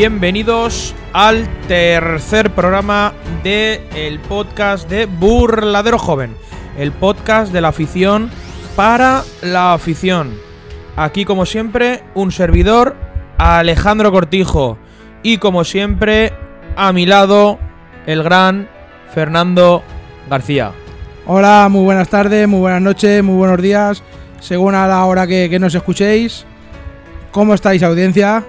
Bienvenidos al tercer programa de el podcast de Burladero Joven, el podcast de la afición para la afición. Aquí como siempre un servidor, Alejandro Cortijo, y como siempre a mi lado el gran Fernando García. Hola, muy buenas tardes, muy buenas noches, muy buenos días, según a la hora que, que nos escuchéis. ¿Cómo estáis, audiencia?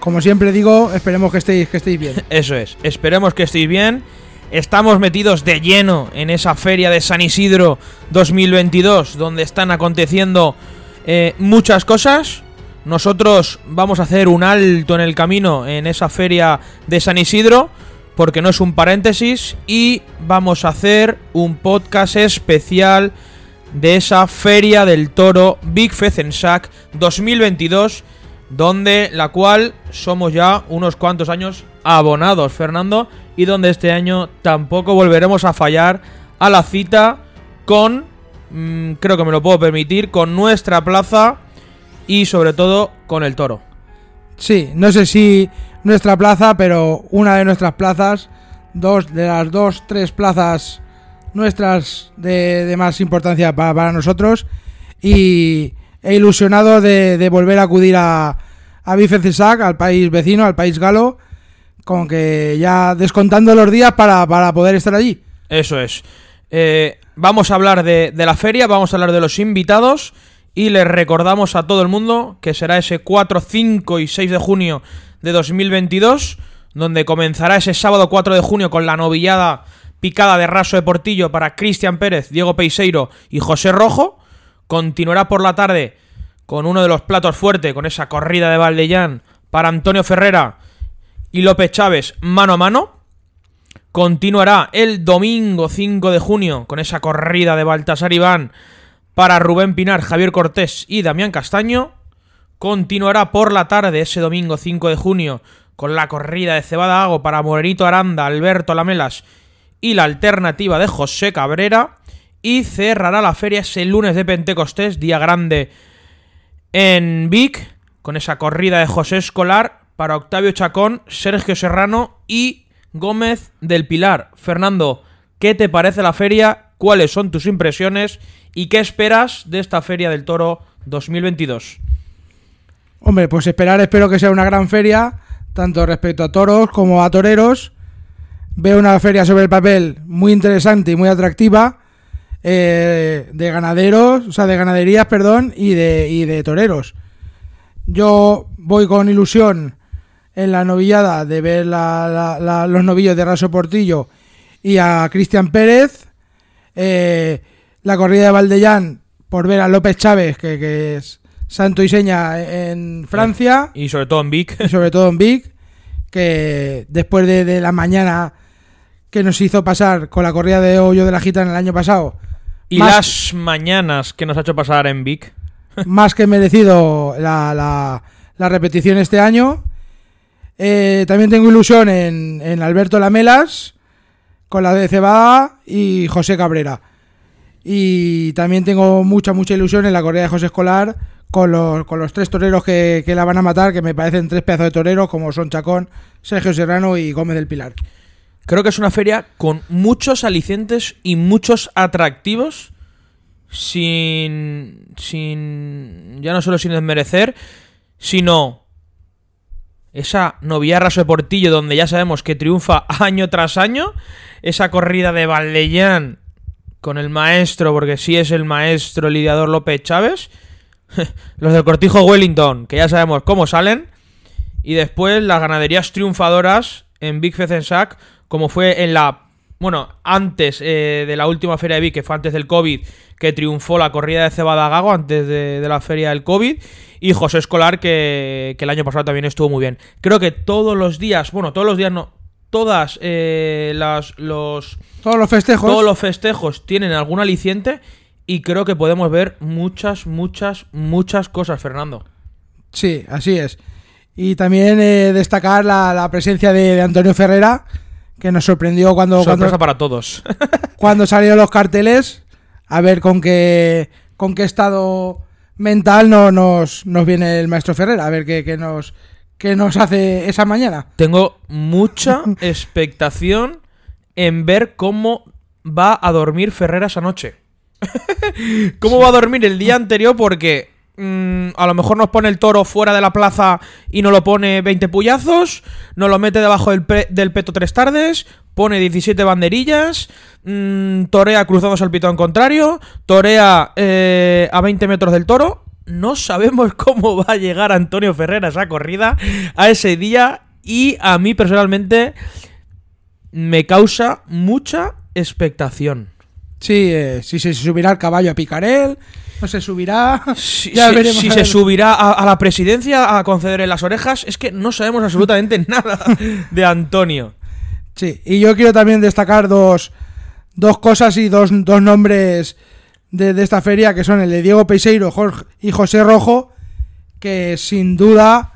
Como siempre digo, esperemos que estéis, que estéis bien. Eso es, esperemos que estéis bien. Estamos metidos de lleno en esa feria de San Isidro 2022, donde están aconteciendo eh, muchas cosas. Nosotros vamos a hacer un alto en el camino en esa feria de San Isidro, porque no es un paréntesis, y vamos a hacer un podcast especial de esa feria del toro Big Fezensac 2022 donde la cual somos ya unos cuantos años abonados, Fernando, y donde este año tampoco volveremos a fallar a la cita con, mm, creo que me lo puedo permitir, con nuestra plaza y sobre todo con el toro. Sí, no sé si nuestra plaza, pero una de nuestras plazas, dos de las dos, tres plazas nuestras de, más importancia para nosotros y e ilusionado de, volver a acudir a, a Bife Cesac, al país vecino, al país galo, con que ya descontando los días para, para poder estar allí. Eso es. Eh, vamos a hablar de, de la feria, vamos a hablar de los invitados y les recordamos a todo el mundo que será ese 4, 5 y 6 de junio de 2022, donde comenzará ese sábado 4 de junio con la novillada picada de raso de Portillo para Cristian Pérez, Diego Peiseiro y José Rojo. Continuará por la tarde con uno de los platos fuertes, con esa corrida de Valdellán para Antonio Ferrera y López Chávez mano a mano. Continuará el domingo 5 de junio con esa corrida de Baltasar Iván para Rubén Pinar, Javier Cortés y Damián Castaño. Continuará por la tarde ese domingo 5 de junio con la corrida de Cebada Hago para Morenito Aranda, Alberto Lamelas y la alternativa de José Cabrera. Y cerrará la feria ese lunes de Pentecostés, día grande en Vic, con esa corrida de José Escolar para Octavio Chacón, Sergio Serrano y Gómez del Pilar. Fernando, ¿qué te parece la feria? ¿Cuáles son tus impresiones? ¿Y qué esperas de esta feria del toro 2022? Hombre, pues esperar, espero que sea una gran feria, tanto respecto a toros como a toreros. Veo una feria sobre el papel muy interesante y muy atractiva, eh, de ganaderos, o sea, de ganaderías, perdón, y de, y de toreros. Yo voy con ilusión en la novillada de ver la- la- la- los novillos de Raso Portillo y a Cristian Pérez. Eh, la corrida de Valdellán por ver a López Chávez, que, que es santo y seña en Francia Y sobre todo en Vic. y sobre todo en Vic, que después de, de la mañana que nos hizo pasar con la corrida de hoyo de la gitana el año pasado, Y Más- las mañanas que nos ha hecho pasar en Vic. más que merecido la, la- la repetición este año. Eh, también tengo ilusión en, en Alberto Lamelas, con la de Cebada y José Cabrera. Y también tengo mucha, mucha ilusión en la corrida de José Escolar con los, con los tres toreros que, que la van a matar, que me parecen tres pedazos de toreros, como son Chacón, Sergio Serrano y Gómez del Pilar. Creo que es una feria con muchos alicientes y muchos atractivos. Sin. Sin. Ya no solo sin desmerecer, sino. Esa novillarra de Portillo, donde ya sabemos que triunfa año tras año. Esa corrida de Valdellán con el maestro, porque sí es el maestro lidiador López Chávez. Los del Cortijo Wellington, que ya sabemos cómo salen. Y después las ganaderías triunfadoras en Big Fezensac, como fue en la. Bueno, antes eh, de la última feria de Vic, que fue antes del COVID, que triunfó la corrida de Cebada Gago, antes de, de la feria del COVID. Y José Escolar, que, que el año pasado también estuvo muy bien. Creo que todos los días, bueno, todos los días no, todas eh, las, los, Todos los festejos. todos los festejos tienen algún aliciente y creo que podemos ver muchas, muchas, muchas cosas, Fernando. Sí, así es. Y también eh, destacar la, la presencia de, de Antonio Ferrera, que nos sorprendió cuando, Sorpresa cuando, para todos. cuando salieron los carteles. A ver con qué, con qué estado mental no, nos, nos viene el maestro Ferrera. A ver qué, qué nos, qué nos hace esa mañana. Tengo mucha expectación en ver cómo va a dormir Ferreras esa noche. ¿Cómo va a dormir el día anterior? Porque mm, a lo mejor nos pone el toro fuera de la plaza y no lo pone 20 puyazos, nos lo mete debajo del, del peto tres tardes, pone 17 banderillas, mm, torea cruzados al pitón contrario, torea eh, a 20 metros del toro. No sabemos cómo va a llegar Antonio Ferreira a esa corrida, a ese día, y a mí personalmente me causa mucha expectación. Sí, eh, si se subirá al caballo a picar se subirá. Si, ya si- veremos si a se subirá a, a la presidencia a concederle las orejas, es que no sabemos absolutamente nada de Antonio. Sí, y yo quiero también destacar dos, dos cosas y dos, dos nombres de, de esta feria, que son el de Diego Peiseiro Jorge, y José Rojo, que sin duda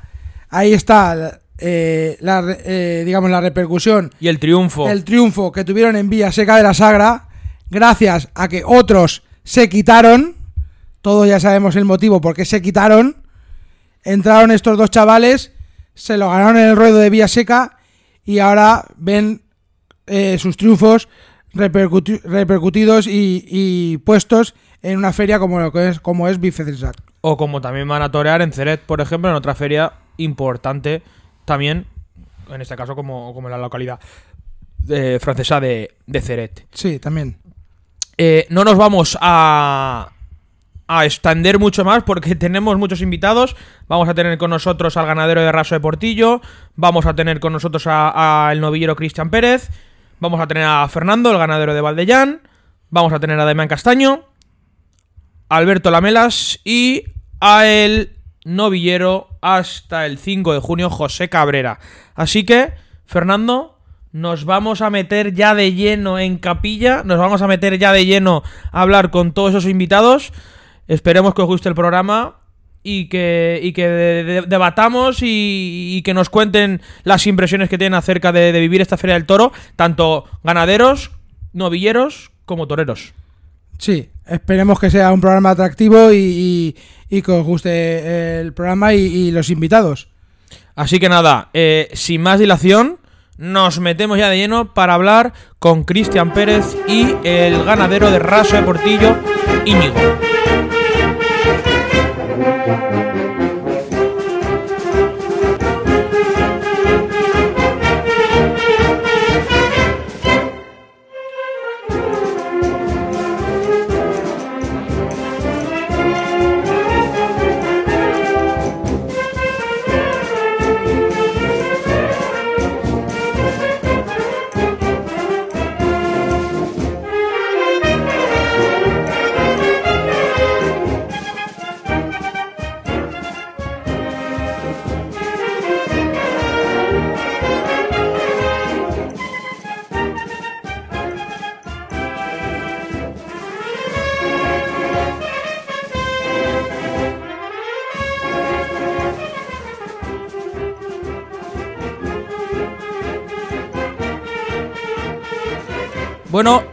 ahí está, eh, la, eh, digamos, la repercusión, Y el triunfo. el triunfo que tuvieron en Villa Seca de la Sagra, gracias a que otros se quitaron, todos ya sabemos el motivo por qué se quitaron, entraron estos dos chavales, se lo ganaron en el ruedo de Villa Seca y ahora ven eh, sus triunfos repercuti- repercutidos y, y puestos en una feria como lo que es como es. O como también van a torear en Ceret, por ejemplo, en otra feria importante también, en este caso como, como en la localidad eh, francesa de, de Ceret. Sí, también. Eh, no nos vamos a, a extender mucho más porque tenemos muchos invitados. Vamos a tener con nosotros al ganadero de Raso de Portillo. Vamos a tener con nosotros al novillero Cristian Pérez. Vamos a tener a Fernando, el ganadero de Valdellán. Vamos a tener a Damián Castaño. Alberto Lamelas y a el novillero hasta el 5 de junio José Cabrera. Así que, Fernando, nos vamos a meter ya de lleno en capilla, nos vamos a meter ya de lleno a hablar con todos esos invitados. Esperemos que os guste el programa y que, y debatamos y, y que nos cuenten las impresiones que tienen acerca de, de vivir esta Feria del Toro, tanto ganaderos, novilleros como toreros. Sí, esperemos que sea un programa atractivo y, que os guste el programa y, y los invitados. Así que nada, eh, sin más dilación, nos metemos ya de lleno para hablar con Cristian Pérez y el ganadero de Raso de Portillo, Íñigo. Bueno,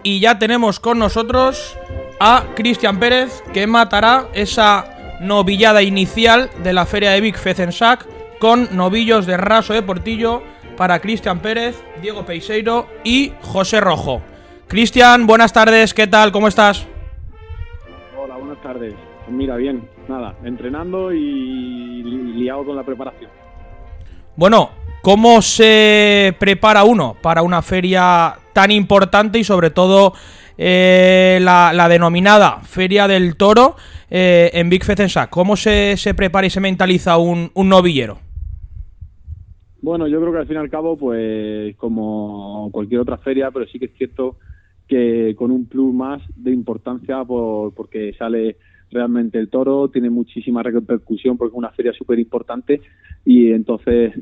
y ya tenemos con nosotros a Cristian Pérez, que matará esa novillada inicial de la feria de Vic Fecensac con novillos de raso de Portillo para Cristian Pérez, Diego Peiseiro y José Rojo. Cristian, buenas tardes, ¿qué tal? ¿Cómo estás? Hola, buenas tardes. Pues mira, bien, nada, entrenando y li- liado con la preparación. Bueno, ¿cómo se prepara uno para una feria tan importante y sobre todo eh, la, la denominada Feria del Toro eh, en Big Fecensac? ¿Cómo se, se prepara y se mentaliza un, un novillero? Bueno, yo creo que al fin y al cabo, pues como cualquier otra feria, pero sí que es cierto que con un plus más de importancia por, porque sale realmente el toro, tiene muchísima repercusión porque es una feria súper importante y entonces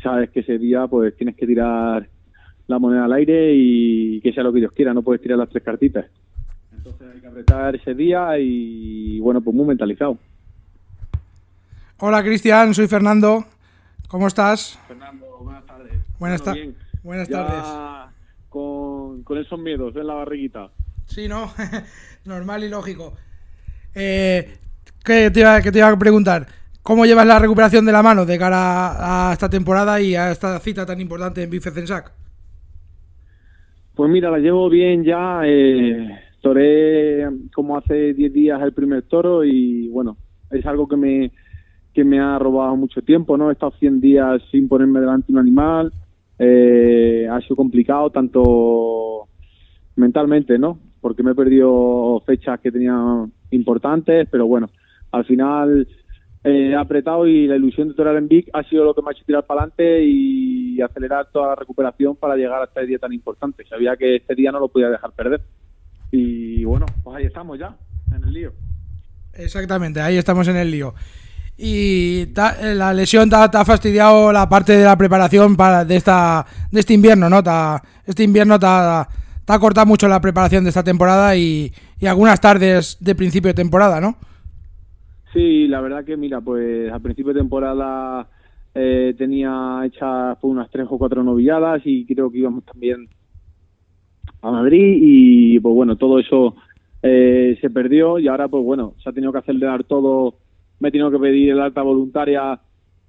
sabes que ese día pues tienes que tirar la moneda al aire y que sea lo que Dios quiera, no puedes tirar las tres cartitas. Entonces hay que apretar ese día y bueno, pues muy mentalizado. Hola Cristian, soy Fernando. ¿Cómo estás? Fernando, buenas tardes. Buenas, Bueno, ta- bien. buenas Ya tardes. Con, con esos miedos en la barriguita. Sí, ¿no? Normal y lógico. Eh, ¿qué, te iba, qué te iba a preguntar? ¿Cómo llevas la recuperación de la mano de cara a esta temporada y a esta cita tan importante en Bifecensac? Pues mira, la llevo bien ya. Eh, toré como hace 10 días el primer toro y bueno, es algo que me, que me ha robado mucho tiempo, ¿no? He estado 100 días sin ponerme delante un animal. Eh, ha sido complicado tanto mentalmente, ¿no? Porque me he perdido fechas que tenía importantes, pero bueno, al final eh, apretado y la ilusión de torear en Vic ha sido lo que me ha hecho tirar para adelante y acelerar toda la recuperación para llegar a este día tan importante. Sabía que este día no lo podía dejar perder. Y bueno, pues ahí estamos ya, en el lío. Exactamente, ahí estamos en el lío. Y eh, la lesión te ha, fastidiado la parte de la preparación para de esta de este invierno, ¿no? este invierno te ha, cortado mucho la preparación de esta temporada y, algunas tardes de principio de temporada, ¿no? Sí, la verdad que mira, pues al principio de temporada eh, tenía hechas unas tres o cuatro novilladas y creo que íbamos también a Madrid y pues bueno, todo eso eh, se perdió y ahora pues bueno, se ha tenido que acelerar todo, me he tenido que pedir el alta voluntaria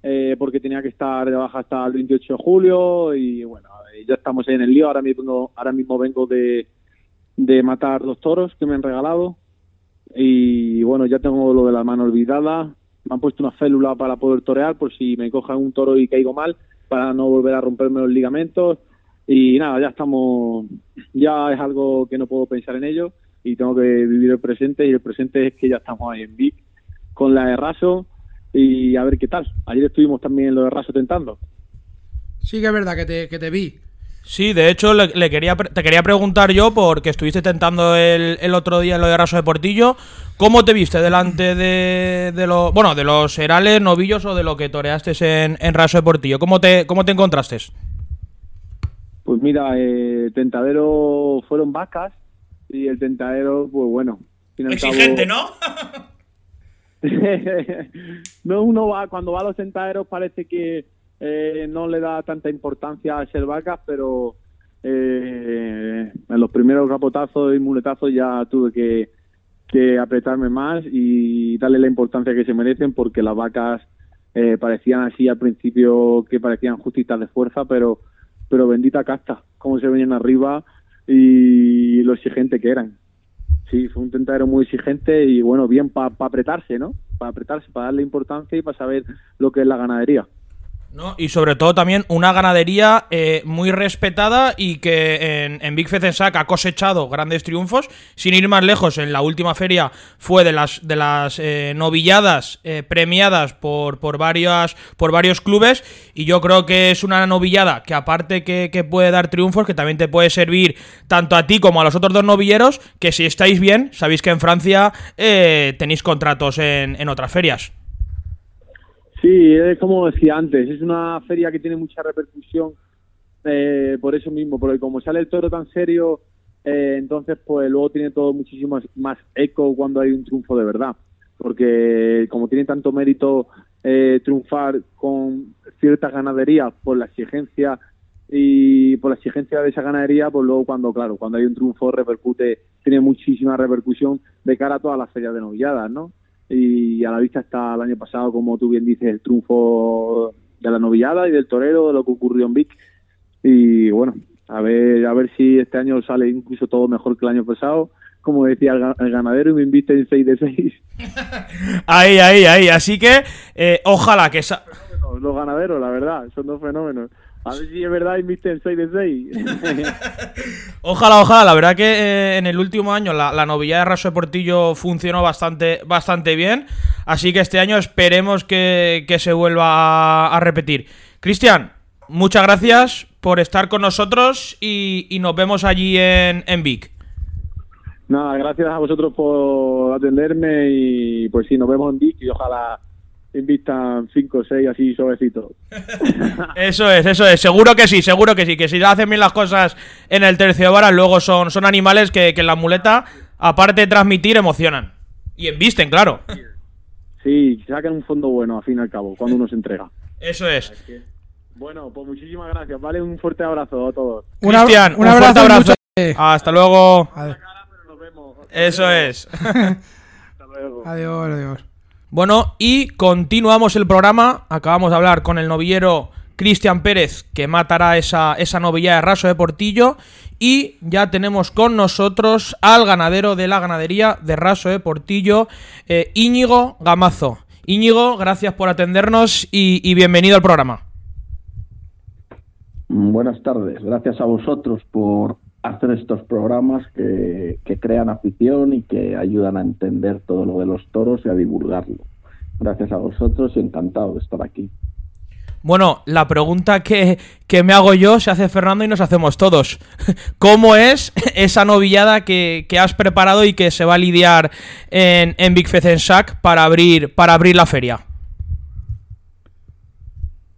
eh, porque tenía que estar de baja hasta el 28 de julio y bueno, ya estamos ahí en el lío, ahora mismo, ahora mismo vengo de, de matar dos toros que me han regalado y bueno, ya tengo lo de la mano olvidada, me han puesto una célula para poder torear por si me cojan un toro y caigo mal, para no volver a romperme los ligamentos y nada, ya estamos, ya es algo que no puedo pensar en ello y tengo que vivir el presente y el presente es que ya estamos ahí en Vic con la de Raso y a ver qué tal. Ayer estuvimos también lo de Raso tentando. Sí que es verdad que te, que te vi. Sí, de hecho le, quería, te quería preguntar yo, porque estuviste tentando el, el, otro día en lo de Raso de Portillo, ¿cómo te viste delante de, de, lo, bueno, de los herales, novillos o de lo que toreaste en, en Raso de Portillo? ¿Cómo te, cómo te encontraste? Pues mira, eh, tentadero fueron vacas y el tentadero, pues bueno. Exigente, ¿no? no, uno va, cuando va a los tentaderos parece que eh, no le da tanta importancia a ser vacas, pero eh, en los primeros capotazos y muletazos ya tuve que, apretarme más y darle la importancia que se merecen porque las vacas eh, parecían así al principio que parecían justitas de fuerza, pero pero bendita casta, cómo se venían arriba y lo exigente que eran. Sí, fue un tentadero muy exigente y bueno, bien para apretarse, ¿no? Para apretarse, para darle importancia y para saber lo que es la ganadería. ¿No? Y sobre todo también una ganadería eh, muy respetada y que en, Big Fecensac ha cosechado grandes triunfos. Sin ir más lejos, en la última feria fue de las, de las eh, novilladas eh, premiadas por, por, varias, por varios clubes. Y yo creo que es una novillada que aparte que, que, puede dar triunfos, que también te puede servir tanto a ti como a los otros dos novilleros, que si estáis bien, sabéis que en Francia tenéis contratos en, en otras ferias. Sí, es como decía antes, es una feria que tiene mucha repercusión eh, por eso mismo, porque como sale el toro tan serio, eh, entonces pues luego tiene todo muchísimo más eco cuando hay un triunfo de verdad, porque como tiene tanto mérito eh, triunfar con ciertas ganaderías por la exigencia y por la exigencia de esa ganadería, pues luego cuando, claro, cuando hay un triunfo repercute, tiene muchísima repercusión de cara a todas las ferias de novilladas, ¿no? Y a la vista está el año pasado, como tú bien dices, el triunfo de la novillada y del torero, de lo que ocurrió en Vic. Y bueno, a ver, a ver si este año sale incluso todo mejor que el año pasado. Como decía el, ganadero, y me invite en 6 de 6. ahí, ahí, ahí. Así que eh, ojalá que... Los ganaderos, la verdad, son dos fenómenos. A ver si es verdad invisten 6 de 6. ojalá, ojalá. La verdad que eh, en el último año la, la novilla de Raso de Portillo funcionó bastante, bastante bien. Así que este año esperemos que, se vuelva a, repetir. Cristian, muchas gracias por estar con nosotros y, nos vemos allí en, en Vic. Nada, gracias a vosotros por atenderme y pues sí, nos vemos en Vic y ojalá invitan 5 o 6 así suavecitos. eso es, eso es. Seguro que sí, seguro que sí. Que si hacen bien las cosas en el tercio vara, luego son, son animales que, que en la muleta, aparte de transmitir, emocionan. Y embisten, claro. Sí, sacan un fondo bueno, al fin y al cabo, cuando uno se entrega. Eso es. Bueno, pues muchísimas gracias, ¿vale? Un fuerte abrazo a todos. Cristian, un, fuerte abrazo. Hasta luego. Eso es. Hasta luego. Adiós, adiós. Bueno, y continuamos el programa. Acabamos de hablar con el novillero Cristian Pérez, que matará esa, esa novilla de raso de Portillo. Y ya tenemos con nosotros al ganadero de la ganadería de raso de Portillo, eh, Íñigo Gamazo. Íñigo, gracias por atendernos y, bienvenido al programa. Buenas tardes, gracias a vosotros por hacer estos programas que, que, crean afición y que ayudan a entender todo lo de los toros y a divulgarlo. Gracias a vosotros y encantado de estar aquí. Bueno, la pregunta que, me hago yo se hace Fernando y nos hacemos todos. ¿Cómo es esa novillada que, has preparado y que se va a lidiar en, en Big Sack para abrir, para abrir la feria?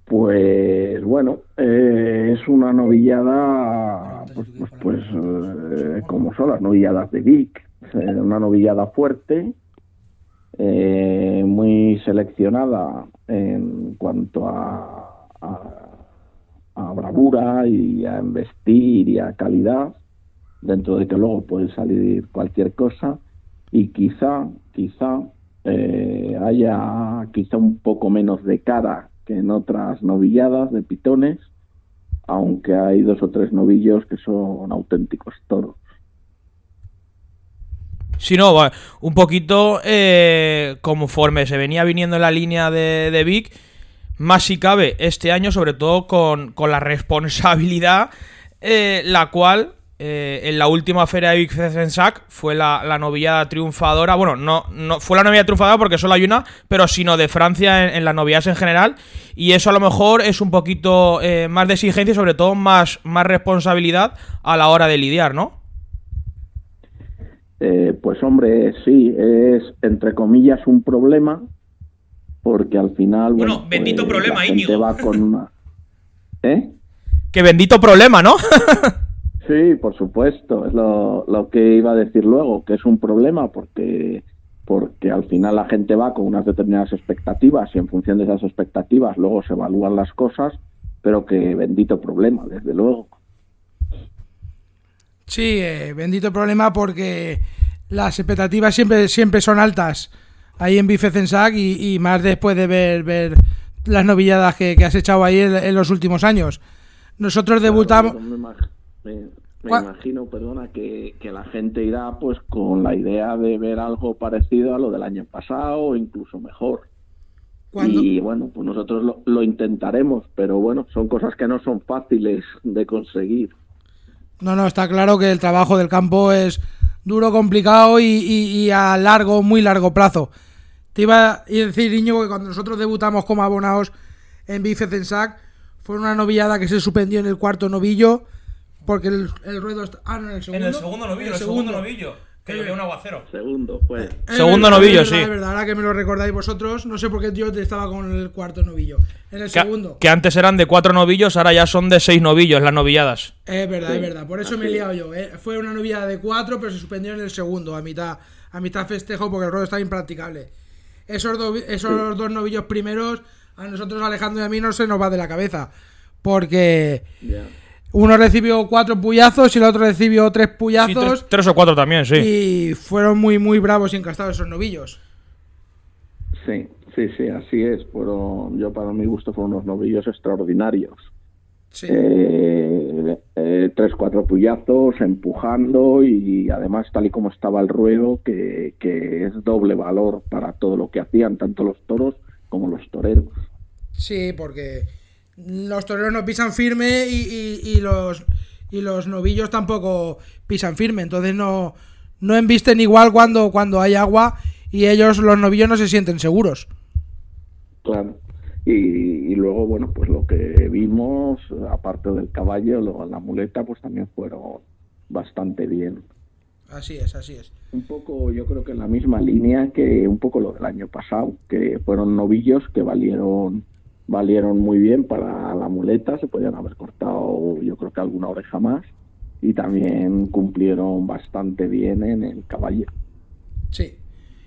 Pues bueno, eh, es una novillada, pues, pues, pues eh, como son las novilladas de Vic, una novillada fuerte, eh, muy seleccionada en cuanto a, a, bravura y a investir y a calidad, dentro de que luego puede salir cualquier cosa y quizá, quizá eh, haya quizá un poco menos de cara que en otras novilladas de pitones, aunque hay dos o tres novillos que son auténticos toros. Si no, un poquito eh, conforme se venía viniendo en la línea de, de Vic, más si cabe este año, sobre todo con, con la responsabilidad, eh, la cual eh, en la última feria de Vic Sac fue la, la, novillada triunfadora. Bueno, no, no fue la novillada triunfadora porque solo hay una, pero sino de Francia en, en las novilladas en general. Y eso a lo mejor es un poquito eh, más de exigencia y sobre todo más, más responsabilidad a la hora de lidiar, ¿no? Eh, pues hombre, sí, es entre comillas un problema, porque al final. Bueno, bendito pues, problema, Íñigo. va con una. ¿Eh? Que bendito problema, ¿no? sí, por supuesto, es lo, lo que iba a decir luego, que es un problema porque porque al final la gente va con unas determinadas expectativas y en función de esas expectativas luego se evalúan las cosas, pero que bendito problema, desde luego. Sí, eh, bendito problema porque las expectativas siempre, siempre son altas ahí en Bifecensac y, y más después de ver, ver las novilladas que, has echado ahí en, los últimos años. Nosotros debutamos... me, imagino, perdona, que, la gente irá pues con la idea de ver algo parecido a lo del año pasado o incluso mejor. Y bueno, pues nosotros lo, lo intentaremos, pero bueno, son cosas que no son fáciles de conseguir. No, no, está claro que el trabajo del campo es duro, complicado y, a largo, muy largo plazo. Te iba a decir, Niño, que cuando nosotros debutamos como abonados en Bifecensac, fue una novillada que se suspendió en el cuarto novillo, porque el, ruedo está... Ah, no, en el segundo. En el segundo novillo, el segundo novillo. Que llovió un aguacero. Segundo, pues. Segundo novillo, sí. Es verdad, ahora que me lo recordáis vosotros, no sé por qué yo estaba con el cuarto novillo. En el segundo. Que antes eran de cuatro novillos, ahora ya son de seis novillos las novilladas. Es verdad, es verdad. Por eso me he liado yo. Eh. Fue una novillada de cuatro, pero se suspendió en el segundo, a mitad, a mitad festejo, porque el ruedo estaba impracticable. Esos, esos dos novillos primeros, a nosotros, Alejandro y a mí, no se nos va de la cabeza. Porque. Uno recibió cuatro puyazos y el otro recibió tres puyazos. tres, o cuatro también, sí. Y fueron muy, muy bravos y encastados esos novillos. Sí, sí, sí, así es. Fueron, yo para mi gusto fueron unos novillos extraordinarios. Sí. Eh, eh, tres, cuatro puyazos empujando y además tal y como estaba el ruedo, que, que es doble valor para todo lo que hacían, tanto los toros como los toreros. Sí, porque los toreros no pisan firme y, los y los novillos tampoco pisan firme, entonces no, no embisten igual cuando, cuando hay agua y ellos, los novillos, no se sienten seguros. Claro. Y, luego, bueno, pues lo que vimos, aparte del caballo, la muleta, pues también fueron bastante bien. Así es, así es. Un poco, yo creo que en la misma línea que un poco lo del año pasado, que fueron novillos que valieron valieron muy bien para la muleta, se podían haber cortado yo creo que alguna oreja más y también cumplieron bastante bien en el caballo. Sí.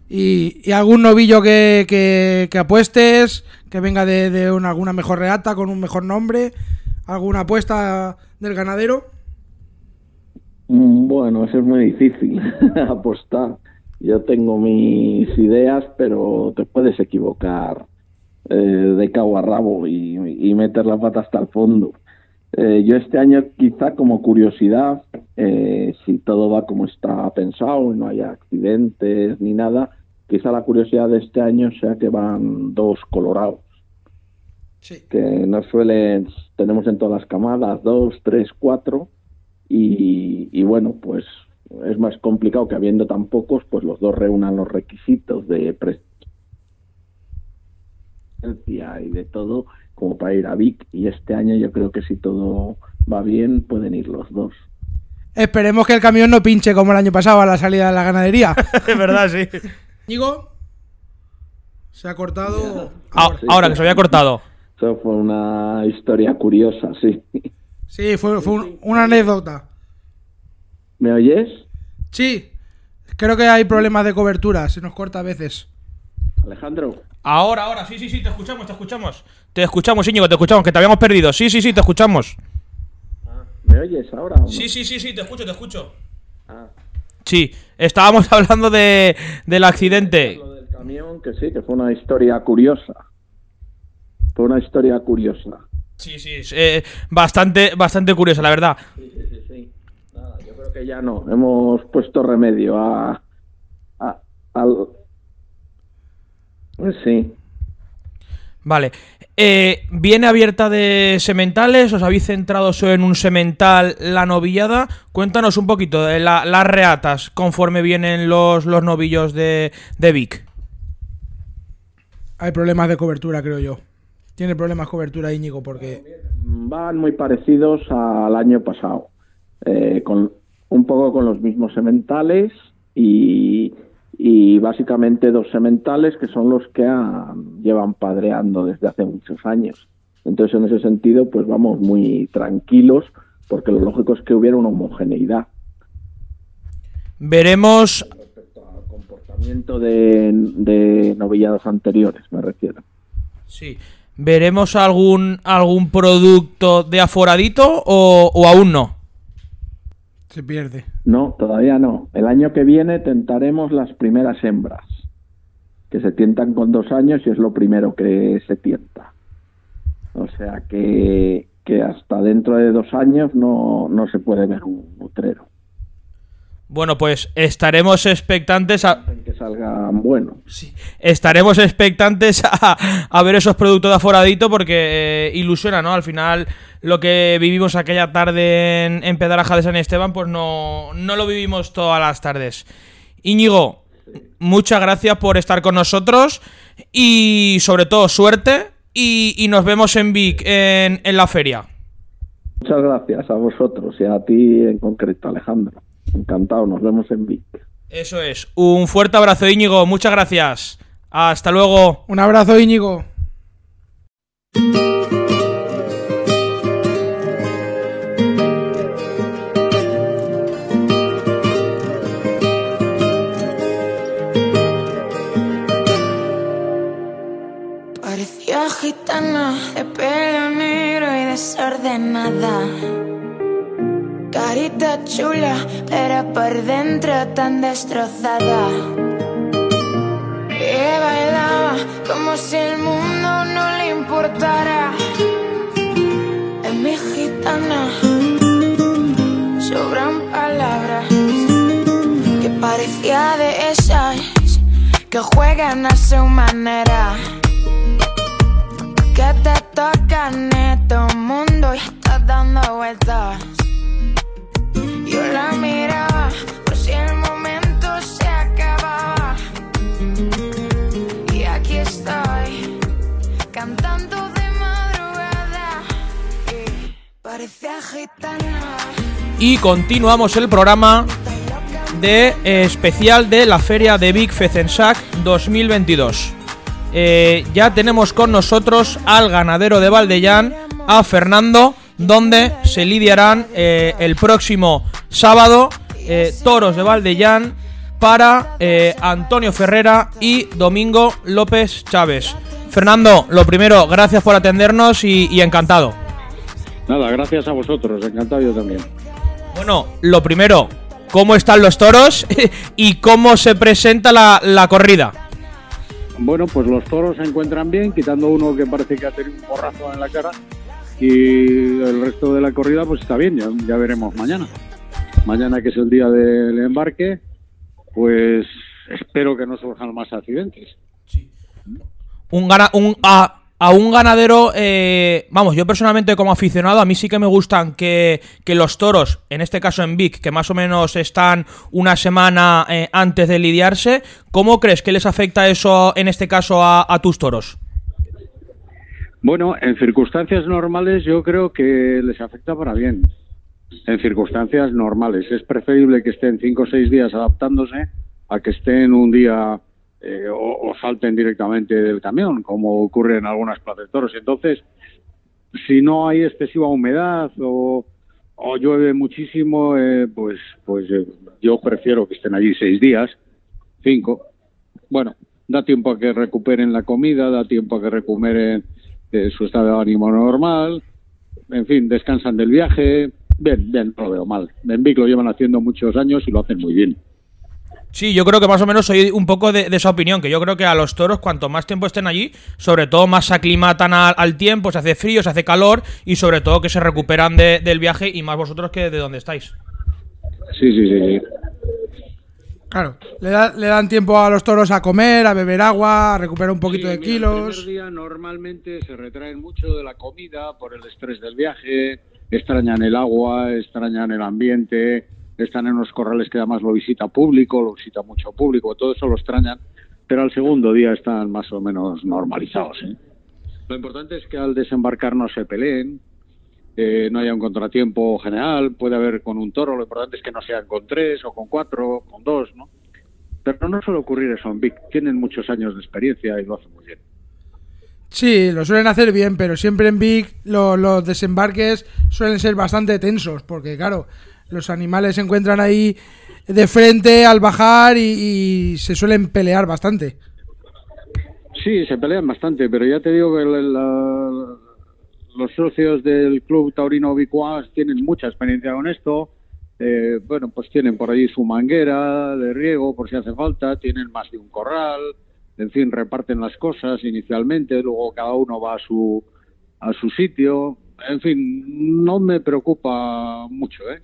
¿Y, algún novillo que, que, apuestes, que venga de, una, alguna mejor reata, con un mejor nombre? ¿Alguna apuesta del ganadero? Mm, bueno, eso es muy difícil apostar. Yo tengo mis ideas, pero te puedes equivocar eh, de cabo a rabo y, y meter la pata hasta el fondo. Eh, yo este año quizá como curiosidad, eh, si todo va como está pensado y no haya accidentes ni nada, quizá la curiosidad de este año sea que van dos colorados. Sí. Que no suelen, tenemos en todas las camadas dos, tres, cuatro y, y bueno, pues es más complicado que habiendo tan pocos, pues los dos reúnan los requisitos de y de todo como para ir a Vic y este año yo creo que si todo va bien pueden ir los dos. Esperemos que el camión no pinche como el año pasado a la salida de la ganadería. Es verdad, sí. Ñigo, se ha cortado. Ah, Ahora que se había cortado. Eso fue una historia curiosa, sí. Sí, fue, fue un- una anécdota. ¿Me oyes? Sí, creo que hay problemas de cobertura, se nos corta a veces. Alejandro, Ahora, ahora, sí, sí, sí, te escuchamos, te escuchamos. Te escuchamos, Íñigo, te escuchamos, que te habíamos perdido. Sí, sí, sí, te escuchamos. ¿me oyes ahora no? Sí, sí, sí, sí, te escucho, te escucho. Ah, Sí, estábamos hablando de, del accidente. lo del camión, que sí, que fue una historia curiosa. Fue una historia curiosa. Sí, sí, eh, bastante, bastante curioso, la verdad. Sí, sí, sí, sí. Nada, yo creo que ya no. Hemos puesto remedio a, a- al... Pues sí. Vale. Eh, ¿Viene abierta de sementales? ¿Os habéis centrado solo en un semental la novillada? Cuéntanos un poquito de la- las reatas conforme vienen los, los novillos de, de Vic. Hay problemas de cobertura, creo yo. Tiene problemas de cobertura Íñigo porque... Van muy parecidos al año pasado. Eh, con, un poco con los mismos sementales y, y básicamente dos sementales que son los que han- llevan padreando desde hace muchos años. Entonces, en ese sentido, pues vamos muy tranquilos porque lo lógico es que hubiera una homogeneidad. Veremos. comportamiento de, de novillados anteriores, me refiero. Sí. ¿Veremos algún, algún producto de aforadito o, o aún no? Se pierde. No, todavía no. El año que viene tentaremos las primeras hembras, que se tientan con dos años y es lo primero que se tienta. O sea que, que hasta dentro de dos años no, no se puede ver un nutrero. Bueno, pues estaremos expectantes a, salgan buenos. Sí, estaremos expectantes a, a ver esos productos de aforadito porque eh, ilusiona, ¿no? Al final, lo que vivimos aquella tarde en, en Pedraja de San Esteban, pues no, no lo vivimos todas las tardes. Íñigo, muchas gracias por estar con nosotros y sobre todo suerte y, y nos vemos en Vic en, en la feria. Muchas gracias a vosotros y a ti en concreto, Alejandro. Encantado, nos vemos en Vic. Eso es, un fuerte abrazo Íñigo, muchas gracias. Hasta luego. Un abrazo Íñigo. Parecía gitana de pelo negro y desordenada. Carita chula, pero por dentro tan destrozada. Y bailaba como si el mundo no le importara. Es mi gitana, sobran palabras que parecía de esas que juegan a su manera. Que te tocan en todo mundo y estás dando vueltas. Y continuamos el programa de eh, especial de la feria de Big Fezensac 2022. Eh, ya tenemos con nosotros al ganadero de Valdellán, a Fernando, donde se lidiarán eh, el próximo sábado eh, toros de Valdellán para eh, Antonio Ferrera y Domingo López Chávez. Fernando, lo primero, gracias por atendernos y- y encantado. Nada, gracias a vosotros, encantado yo también. Bueno, lo primero, cómo están los toros y cómo se presenta la, la corrida. Bueno, pues los toros se encuentran bien, quitando uno que parece que ha tenido un borrazo en la cara y el resto de la corrida pues está bien, ya, ya veremos mañana. Mañana que es el día del embarque, pues espero que no surjan más accidentes. Un, gana, un, a, a un ganadero, eh, vamos, yo personalmente como aficionado, a mí sí que me gustan que, que los toros, en este caso en Vic, que más o menos están una semana eh, antes de lidiarse, ¿cómo crees que les afecta eso en este caso a, a tus toros? Bueno, en circunstancias normales yo creo que les afecta para bien. En circunstancias normales. Es preferible que estén cinco o seis días adaptándose a que estén un día eh, o, o salten directamente del camión, como ocurre en algunas plazas toros. Entonces, si no hay excesiva humedad o, o llueve muchísimo, eh, pues, pues eh, yo prefiero que estén allí seis días, cinco. Bueno, da tiempo a que recuperen la comida, da tiempo a que recuperen eh, su estado de ánimo normal, en fin, descansan del viaje. Bien, bien, no lo veo mal. En Vic lo llevan haciendo muchos años y lo hacen muy bien. Sí, yo creo que más o menos soy un poco de, de esa opinión, que yo creo que a los toros, cuanto más tiempo estén allí, sobre todo más se aclimatan al, al tiempo, se hace frío, se hace calor y sobre todo que se recuperan de- del viaje y más vosotros que de donde estáis. Sí, sí, sí. Claro, le, da- le dan tiempo a los toros a comer, a beber agua, a recuperar un poquito Sí, de mira, kilos. El primer día normalmente se retraen mucho de la comida por el estrés del viaje, extrañan el agua, extrañan el ambiente, están en unos corrales que además lo visita público, lo visita mucho público, todo eso lo extrañan, pero al segundo día están más o menos normalizados. ¿eh? Lo importante es que al desembarcar no se peleen, eh, no haya un contratiempo general, puede haber con un toro, lo importante es que no sean con tres o con cuatro, con dos, ¿no? Pero no suele ocurrir eso en Vic, tienen muchos años de experiencia y lo hacen muy bien. Sí, lo suelen hacer bien, pero siempre en Big lo- los desembarques suelen ser bastante tensos, porque claro, los animales se encuentran ahí de frente al bajar y, y se suelen pelear bastante. Sí, se pelean bastante, pero ya te digo que la- la- los socios del Club Taurino Bicuas tienen mucha experiencia con esto. Eh, bueno, pues tienen por ahí su manguera de riego por si hace falta, tienen más de un corral, en fin, reparten las cosas inicialmente, luego cada uno va a su, a su sitio. En fin, no me preocupa mucho, ¿eh?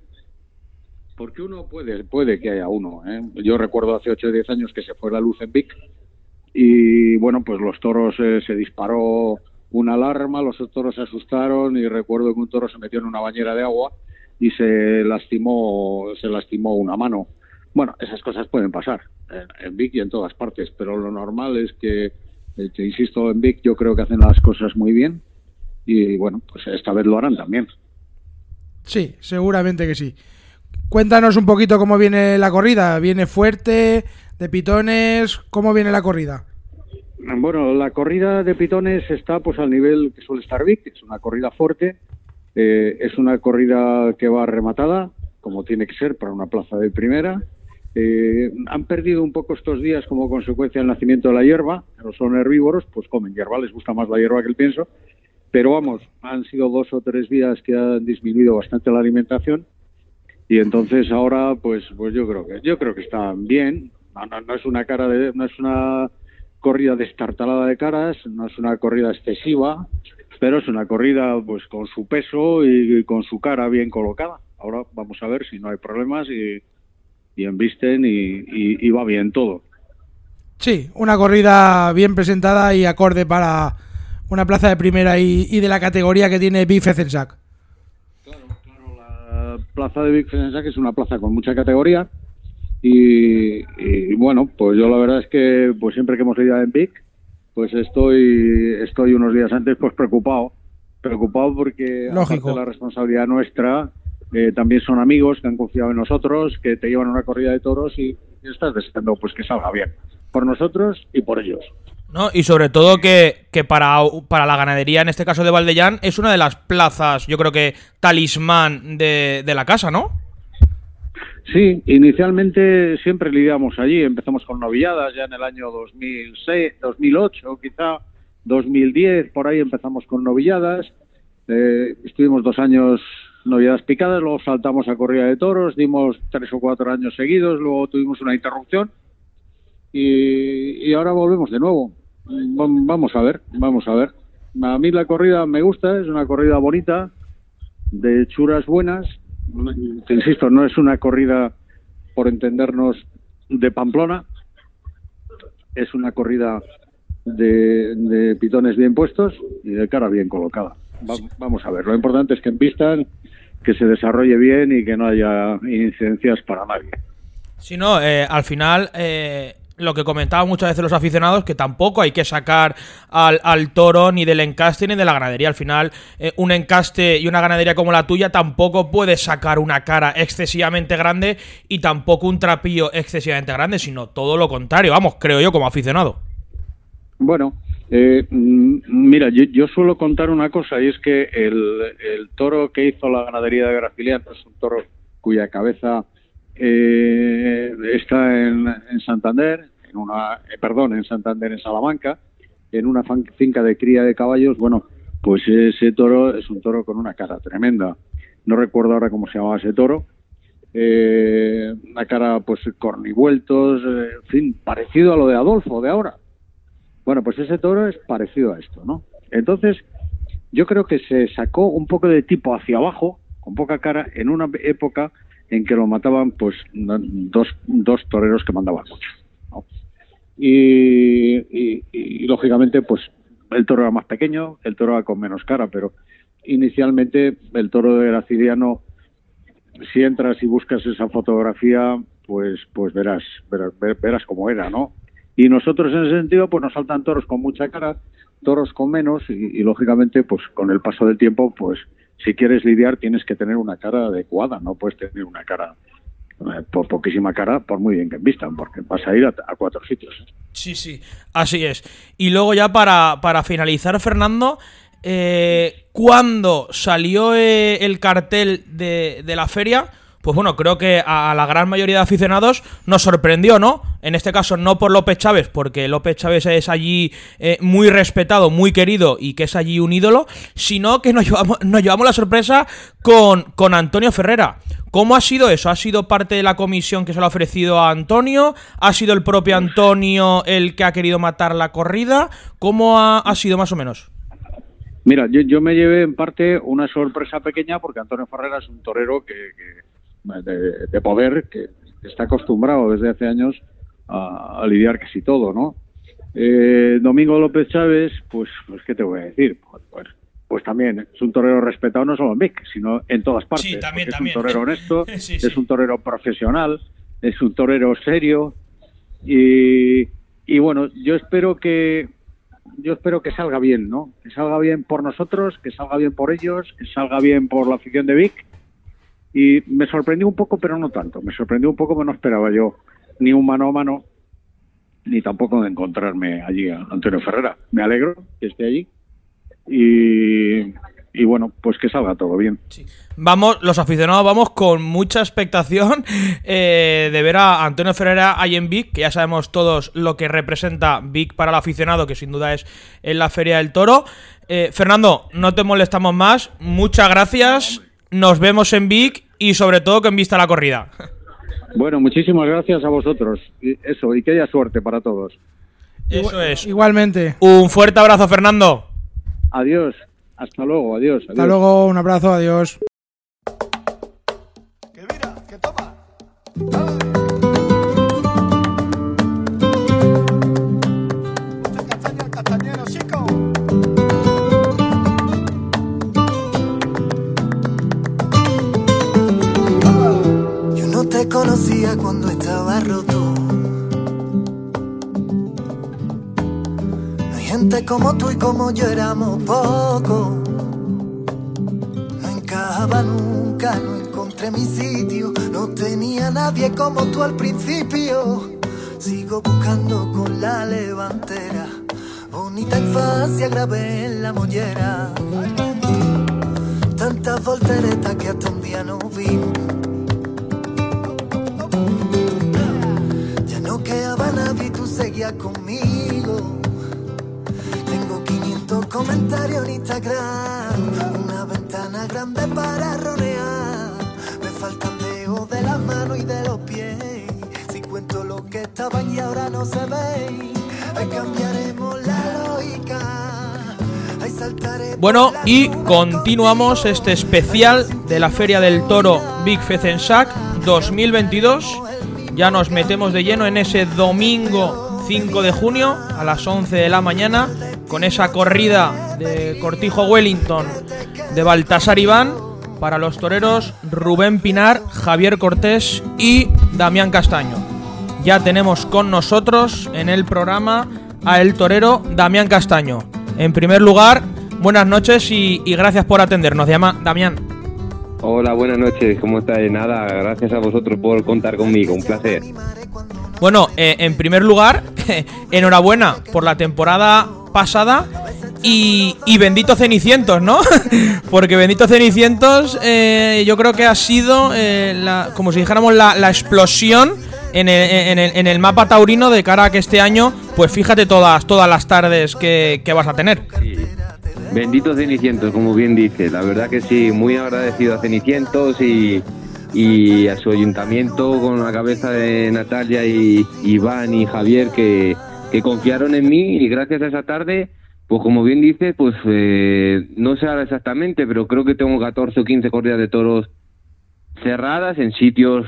Porque uno puede, puede que haya uno. ¿eh? Yo recuerdo hace 8 o 10 años que se fue la luz en Vic y bueno, pues los toros eh, se disparó una alarma, los toros se asustaron y recuerdo que un toro se metió en una bañera de agua y se lastimó, se lastimó una mano. Bueno, esas cosas pueden pasar en, en Vic y en todas partes, pero lo normal es que, eh, te insisto, en Vic yo creo que hacen las cosas muy bien y bueno, pues esta vez lo harán también. Sí, seguramente que sí. Cuéntanos un poquito cómo viene la corrida. ¿Viene fuerte? ¿De pitones? ¿Cómo viene la corrida? Bueno, la corrida de pitones está pues al nivel que suele estar Vic, es una corrida fuerte, eh, es una corrida que va rematada, como tiene que ser para una plaza de primera. Eh, han perdido un poco estos días como consecuencia del nacimiento de la hierba, no son herbívoros, pues comen hierba, les gusta más la hierba que el pienso, pero vamos, han sido dos o tres días que han disminuido bastante la alimentación y entonces ahora pues pues yo creo que yo creo que están bien, no, no, no es una cara de, no es una corrida destartalada de caras, no es una corrida excesiva, pero es una corrida pues con su peso y con su cara bien colocada. Ahora vamos a ver si no hay problemas y, y embisten y, y, y va bien todo. Sí, una corrida bien presentada y acorde para una plaza de primera y, y de la categoría que tiene Big Fezensac. La plaza de Vic Fesensac es una plaza con mucha categoría y, y, bueno, pues yo la verdad es que pues siempre que hemos ido en Vic, pues estoy estoy unos días antes pues preocupado, preocupado porque Lógico. aparte de la responsabilidad nuestra eh, también son amigos que han confiado en nosotros, que te llevan a una corrida de toros y, y estás deseando pues que salga bien por nosotros y por ellos. ¿no? Y sobre todo que, que para, para la ganadería, en este caso de Valdellán, es una de las plazas, yo creo que talismán de, de la casa, ¿no? Sí, inicialmente siempre lidiamos allí. Empezamos con novilladas ya en el año 2006, 2008, quizá 2010, por ahí empezamos con novilladas. Eh, estuvimos dos años novedades picadas, luego saltamos a corrida de toros, dimos tres o cuatro años seguidos, luego tuvimos una interrupción y, y ahora volvemos de nuevo. Vam- Vamos a ver, vamos a ver. A mí la corrida me gusta, es una corrida bonita, de churas buenas. Te insisto, no es una corrida, por entendernos, de Pamplona, es una corrida de, de pitones bien puestos y de cara bien colocada. Va- vamos a ver, lo importante es que envistan, que se desarrolle bien y que no haya incidencias para nadie. Si no, eh, al final, eh, lo que comentaban muchas veces los aficionados, que tampoco hay que sacar al, toro ni del encaste ni de la ganadería. Al final, eh, un encaste y una ganadería como la tuya tampoco puede sacar una cara excesivamente grande y tampoco un trapillo excesivamente grande, sino todo lo contrario. Vamos, creo yo como aficionado. Bueno, eh, mm, mira, yo, suelo contar una cosa y es que el, toro que hizo la ganadería de Graciliano es un toro cuya cabeza eh, está en, en Santander, en una, eh, perdón, en Santander, en Salamanca, en una finca de cría de caballos. Bueno, pues ese toro es un toro con una cara tremenda. No recuerdo ahora cómo se llamaba ese toro. Eh, una cara, pues, cornivueltos, eh, en fin, parecido a lo de Adolfo de ahora. Bueno, pues ese toro es parecido a esto, ¿no? Entonces, yo creo que se sacó un poco de tipo hacia abajo, con poca cara, en una época en que lo mataban, pues, dos, dos toreros que mandaban mucho. Y, y- lógicamente, pues, el toro era más pequeño, el toro era con menos cara, pero inicialmente el toro de Graciliano, si entras y buscas esa fotografía, pues, pues verás, verás, ver- verás cómo era, ¿no? Y nosotros en ese sentido, pues nos saltan toros con mucha cara, toros con menos, y, y, lógicamente, pues con el paso del tiempo, pues si quieres lidiar tienes que tener una cara adecuada, no puedes tener una cara, eh, por poquísima cara, por muy bien que vistan, porque vas a ir a, cuatro sitios. Sí, sí, así es. Y luego ya para, para finalizar, Fernando, eh, cuando salió eh, el cartel de, de la feria, pues bueno, creo que a, la gran mayoría de aficionados nos sorprendió, ¿no? En este caso no por López Chávez, porque López Chávez es allí eh, muy respetado, muy querido y que es allí un ídolo, sino que nos llevamos, nos llevamos la sorpresa con, con Antonio Ferrera. ¿Cómo ha sido eso? ¿Ha sido parte de la comisión que se lo ha ofrecido a Antonio? ¿Ha sido el propio Antonio el que ha querido matar la corrida? ¿Cómo ha, ha sido más o menos? Mira, yo, yo me llevé en parte una sorpresa pequeña porque Antonio Ferrera es un torero que, que- de, de poder que está acostumbrado desde hace años a, a lidiar casi todo, ¿no? Eh, Domingo López Chávez, pues, pues ¿qué te voy a decir? Pues, pues, pues también es un torero respetado no solo en Vic, sino en todas partes. Sí, también, porque también. Es un torero honesto, Sí, sí. es un torero profesional, es un torero serio y, y bueno, yo espero que yo espero que salga bien, ¿no? Que salga bien por nosotros, que salga bien por ellos, que salga bien por la afición de Vic. Y me sorprendió un poco, pero no tanto. Me sorprendió un poco, pero no esperaba yo ni un mano a mano, ni tampoco de encontrarme allí a Antonio Ferrera. Me alegro que esté allí. Y, y bueno, pues que salga todo bien. Vamos, los aficionados vamos con mucha expectación eh, de ver a Antonio Ferrera ahí en Vic, que ya sabemos todos lo que representa Vic para el aficionado, que sin duda es en la Feria del Toro. Eh, Fernando, no te molestamos más, muchas gracias, nos vemos en Vic y sobre todo que en vista la corrida. Bueno, muchísimas gracias a vosotros. Y eso, y que haya suerte para todos. Eso es. Igualmente. Un fuerte abrazo, Fernando. Adiós. Hasta luego. Adiós. Hasta adiós. luego, un abrazo, adiós. Que mira, que toma. Conocía cuando estaba roto. Hay gente como tú y como yo éramos pocos. No encajaba nunca, no encontré mi sitio. No tenía nadie como tú al principio. Sigo buscando con la levantera. Bonita infancia grabé en la mollera. Tantas volteretas que hasta un día no vi. que Habana y tú seguías conmigo. Tengo 500 comentarios en Instagram, una ventana grande para ronear. Me faltan dedos de las manos y de los pies. Si cuento lo que estaban y ahora no se ven, ahí cambiaremos la lógica. Bueno, y continuamos este especial de la Feria del Toro Big Fezensac 2022 ya nos metemos de lleno en ese domingo 5 de junio a las 11 de la mañana con esa corrida de Cortijo Wellington de Baltasar Iván para los toreros Rubén Pinar, Javier Cortés y Damián Castaño. Ya tenemos con nosotros en el programa a el torero Damián Castaño. En primer lugar, buenas noches y, gracias por atendernos, Damián. Hola, buenas noches, ¿cómo estáis? Nada, gracias a vosotros por contar conmigo, un placer. Bueno, eh, en primer lugar, enhorabuena por la temporada pasada y, y bendito Cenicientos, ¿no? Porque bendito Cenicientos eh, yo creo que ha sido, eh, la- como si dijéramos, la, la explosión en el, en, el, en el mapa taurino de cara a que este año, pues fíjate todas, todas las tardes que, que vas a tener. Bendito Cenicientos, como bien dice, la verdad que sí, muy agradecido a Cenicientos y, a su ayuntamiento con la cabeza de Natalia y Iván y Javier que, que confiaron en mí y gracias a esa tarde, pues como bien dice, pues eh, no sé ahora exactamente, pero creo que tengo 14 o 15 corridas de toros cerradas en sitios,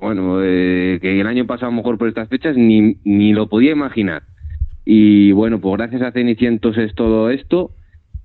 bueno, eh, que el año pasado a lo mejor por estas fechas ni, ni lo podía imaginar. Y bueno, pues gracias a Cenicientos es todo esto.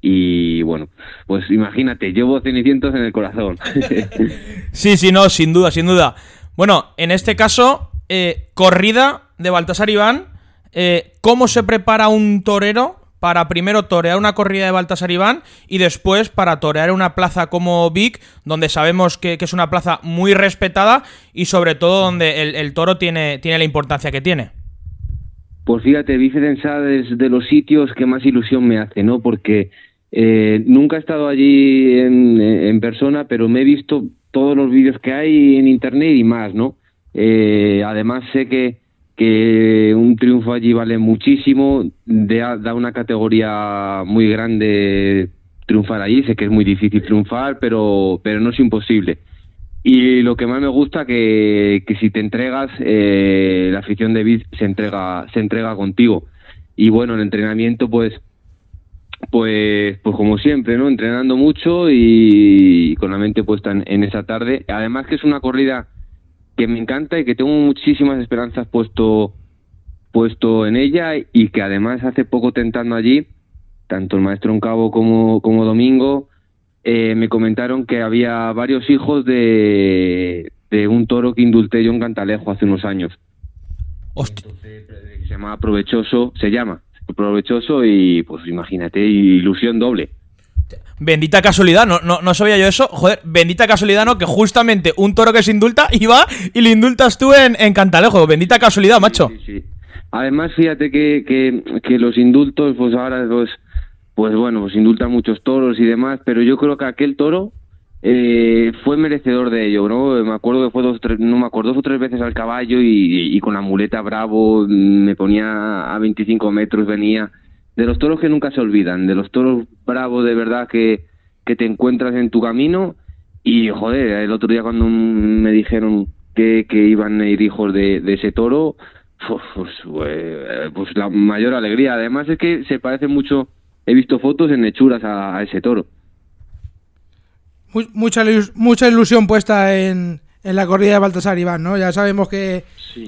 Y bueno, pues imagínate, llevo Cenicientos en el corazón. Sí, sí, no, sin duda, sin duda. Bueno, en este caso, eh, corrida de Baltasar Iván. eh, ¿Cómo se prepara un torero para primero torear una corrida de Baltasar Iván y después para torear una plaza como Vic, donde sabemos que, que es una plaza muy respetada y sobre todo donde el, el toro tiene, tiene la importancia que tiene? Pues fíjate, Vicensad es de los sitios que más ilusión me hace, ¿no? Porque eh, nunca he estado allí en, en persona, pero me he visto todos los vídeos que hay en internet y más, ¿no? Eh, además sé que, que un triunfo allí vale muchísimo, da, una categoría muy grande triunfar allí, sé que es muy difícil triunfar, pero, pero no es imposible. Y lo que más me gusta que, que si te entregas, eh, la afición de Viz se entrega, se entrega contigo. Y bueno, el entrenamiento, pues, pues, pues como siempre, ¿no? Entrenando mucho y con la mente puesta en, en esa tarde. Además que es una corrida que me encanta y que tengo muchísimas esperanzas puesto, puesto en ella y que además hace poco tentando allí, tanto el maestro en cabo como, como Domingo, eh, me comentaron que había varios hijos de, de un toro que indulté yo en Cantalejo hace unos años. Hostia. Se llama Provechoso, se llama Provechoso y pues imagínate, ilusión doble. Bendita casualidad, no, no, no sabía yo eso. Joder, bendita casualidad, ¿no? Que justamente un toro que se indulta iba y le indultas tú en, en Cantalejo. Bendita casualidad, macho. Sí, sí. Además, fíjate que, que, que los indultos, pues ahora, pues, pues bueno, pues indultan muchos toros y demás, pero yo creo que aquel toro eh, fue merecedor de ello, ¿no? Me acuerdo que fue dos, tres, no me acuerdo, dos o tres veces al caballo y, con la muleta bravo me ponía a 25 metros, venía. De los toros que nunca se olvidan, de los toros bravos de verdad que, que te encuentras en tu camino y joder, el otro día cuando me dijeron que, que iban a ir hijos de, ese toro, pues, pues, pues la mayor alegría. Además es que se parece mucho, he visto fotos en hechuras a ese toro. Mu- Mucha, mucha ilusión puesta en, en la corrida de Baltasar Iván, ¿no? Ya sabemos que,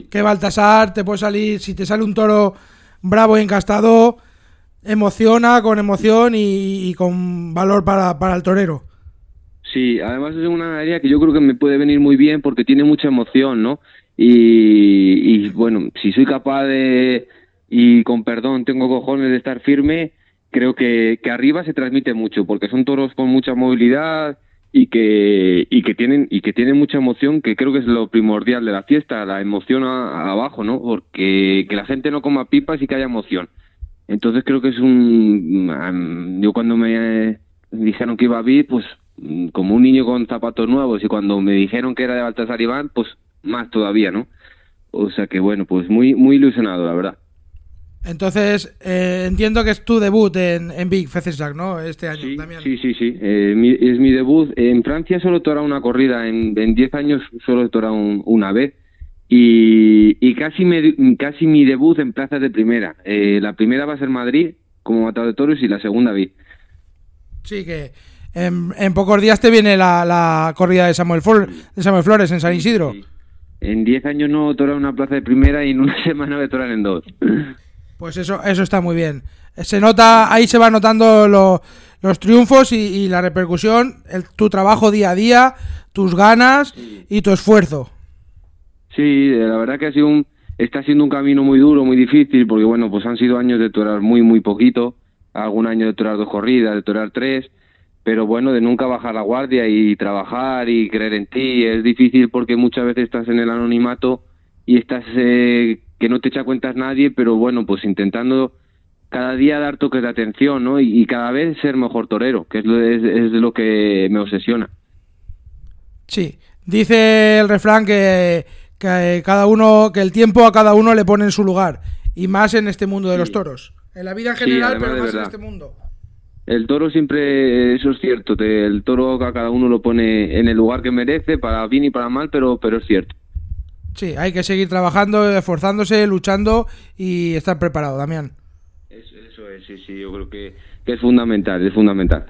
que Baltasar te puede salir, si te sale un toro bravo y encastado, emociona con emoción y, y con valor para, para el torero. Sí, además es una ganadería que yo creo que me puede venir muy bien porque tiene mucha emoción, ¿no? Y, y bueno, si soy capaz de, y con perdón, tengo cojones de estar firme, creo que, que arriba se transmite mucho porque son toros con mucha movilidad y que, y que tienen, y que tienen mucha emoción, que creo que es lo primordial de la fiesta, la emoción a- abajo, ¿no? Porque que la gente no coma pipas y que haya emoción. Entonces creo que es un... Yo cuando me dijeron que iba a vir, pues mm, como un niño con zapatos nuevos y cuando me dijeron que era de Baltasar Iván, pues más todavía, ¿no? O sea que bueno, pues muy muy ilusionado, la verdad. Entonces, eh, entiendo que es tu debut en, en Big Fecesac, ¿no? Este año, Sí, Damián. sí, sí, sí. Eh, mi- es mi debut. En Francia solo he una corrida. En en 10 años solo he torado un- una vez. y, y casi, me- casi mi debut en plazas de primera. Eh, la primera va a ser Madrid como matador de toros y la segunda vi. Sí, que en, en pocos días te viene la, la corrida de Samuel, Flor- de Samuel Flores en San Isidro. En 10 años no torar una plaza de primera y en una semana voy a en dos. Pues eso, eso está muy bien. Se nota, ahí se va notando lo- los triunfos y, y la repercusión, el- tu trabajo día a día, tus ganas y tu esfuerzo. Sí, la verdad que ha sido un, está siendo un camino muy duro, muy difícil, porque bueno, pues han sido años de torar muy, muy poquito, algún año de torar dos corridas, de torar tres, pero bueno, de nunca bajar la guardia y trabajar y creer en ti. Es difícil porque muchas veces estás en el anonimato y estás eh, que no te echa cuentas nadie, pero bueno, pues intentando cada día dar toques de atención, ¿no? Y, y cada vez ser mejor torero, que es lo, es, es lo que me obsesiona. Sí, dice el refrán que, que cada uno, que el tiempo a cada uno le pone en su lugar. Y más en este mundo de los toros. En la vida en general, pero más en este mundo. El toro siempre, eso es cierto, te- el toro a cada uno lo pone en el lugar que merece, para bien y para mal, pero, pero es cierto. Sí, hay que seguir trabajando, esforzándose, luchando y estar preparado, Damián. Eso, eso es, sí, sí, yo creo que, que es fundamental, es fundamental.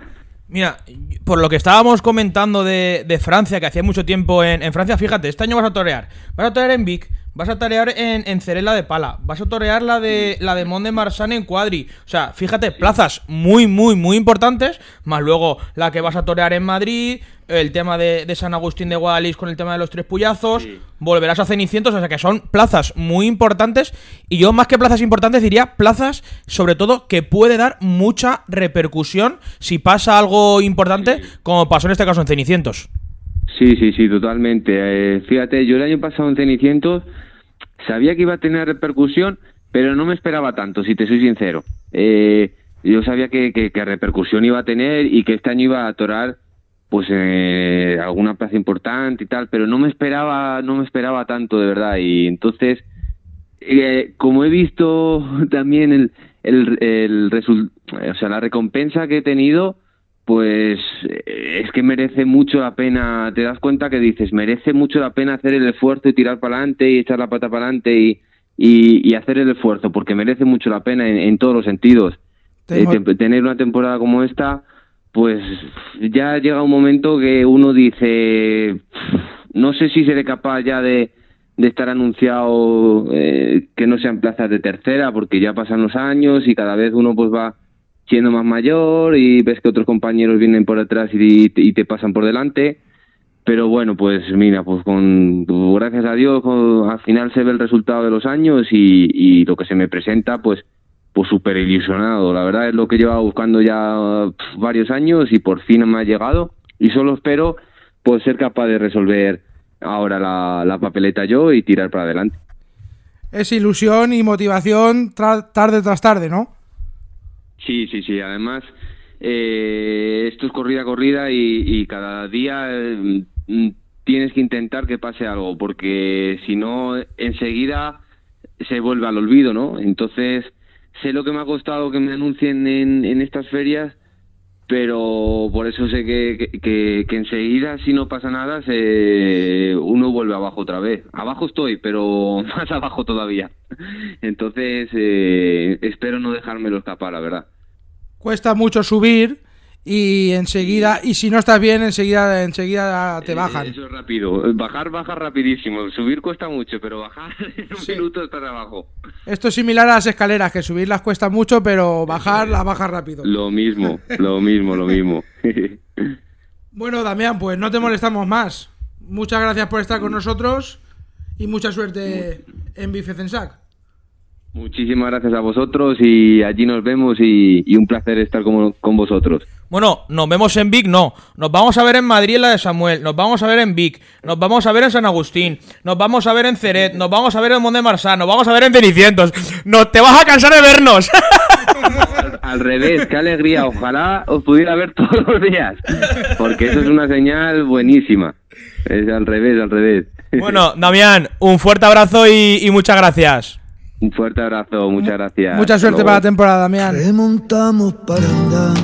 Mira, por lo que estábamos comentando de, de Francia, que hacía mucho tiempo en, en Francia, fíjate, este año vas a torear. Vas a torear en Vic, vas a torear en, en Cerela de Pala, vas a torear la de la de Mont de Marsan en Cuadri. O sea, fíjate, plazas muy, muy, muy importantes, más luego la que vas a torear en Madrid, el tema de, de San Agustín de Guadalís con el tema de los tres puyazos, volverás a Cenicientos, o sea que son plazas muy importantes. Y yo, más que plazas importantes, diría plazas, sobre todo, que puede dar mucha repercusión si pasa algo importante, como pasó en este caso en Cenicientos. Sí, sí, sí, totalmente. Eh, fíjate, yo el año pasado en Cenicientos sabía que iba a tener repercusión, pero no me esperaba tanto, si te soy sincero. Eh, yo sabía que, que, que repercusión iba a tener y que este año iba a torar pues eh, alguna plaza importante y tal, pero no me esperaba, no me esperaba tanto de verdad. Y entonces, eh, como he visto también el, el, el o sea, la recompensa que he tenido, pues eh, es que merece mucho la pena, te das cuenta que dices, merece mucho la pena hacer el esfuerzo y tirar para adelante y echar la pata para adelante y, y, y hacer el esfuerzo, porque merece mucho la pena en, en todos los sentidos. Eh, te- tener una temporada como esta, pues ya llega un momento que uno dice, no sé si seré capaz ya de, de estar anunciado eh, que no sean plazas de tercera, porque ya pasan los años y cada vez uno pues va siendo más mayor y ves que otros compañeros vienen por detrás y, y te pasan por delante. Pero bueno, pues mira, pues con gracias a Dios al final se ve el resultado de los años y, lo que se me presenta, pues pues súper ilusionado. La verdad es lo que llevaba buscando ya varios años y por fin me ha llegado. Y solo espero pues ser capaz de resolver ahora la, la papeleta yo y tirar para adelante. Es ilusión y motivación tra- tarde tras tarde, ¿no? Sí, sí, sí. Además, eh, esto es corrida corrida y, y cada día mm, tienes que intentar que pase algo, porque si no, enseguida se vuelve al olvido, ¿no? Entonces, sé lo que me ha costado que me anuncien en, en estas ferias, pero por eso sé que, que, enseguida, si no pasa nada, se, uno vuelve abajo otra vez. Abajo estoy, pero más abajo todavía. Entonces, eh, espero no dejármelo escapar, la verdad. Cuesta mucho subir y enseguida, y si no estás bien, enseguida, enseguida te bajan. Eh, Eso es rápido. Bajar, baja rapidísimo. Subir cuesta mucho, pero bajar en un minuto estás abajo. Esto es similar a las escaleras, que subirlas cuesta mucho, pero bajar las bajas rápido. Lo mismo, lo mismo, lo mismo. Bueno, Damián, pues no te molestamos más. Muchas gracias por estar con nosotros y mucha suerte en Bifecensac. Muchísimas gracias a vosotros y allí nos vemos y, y un placer estar con, con vosotros. Bueno, nos vemos en Vic, no. Nos vamos a ver en Madrid en la de Samuel, nos vamos a ver en Vic, nos vamos a ver en San Agustín, nos vamos a ver en Ceret, nos vamos a ver en Mont de Marsan, nos vamos a ver en Cenicientos. No te vas a cansar de vernos. Al revés, qué alegría. Ojalá os pudiera ver todos los días. Porque eso es una señal buenísima. Es al revés, al revés. bueno, Damián, un fuerte abrazo y, y muchas gracias. Un fuerte abrazo, muchas gracias. Mucha suerte luego. para la temporada, Damián. Remontamos para andar.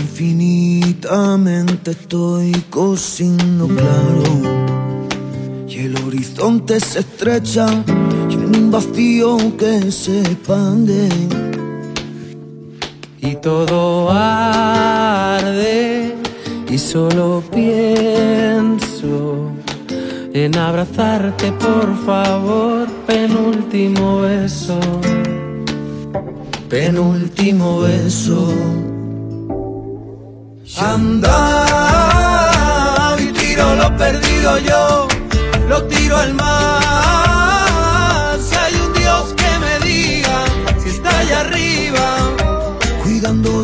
Infinitamente estoy cociendo claro. Y el horizonte se estrechan y en un vacío que se expande. Y todo arde y solo pienso en abrazarte, por favor, penúltimo beso. Penúltimo beso. Anda y tiro lo perdido yo, lo tiro al mar. Si hay un Dios que me diga si está allá arriba, cuidando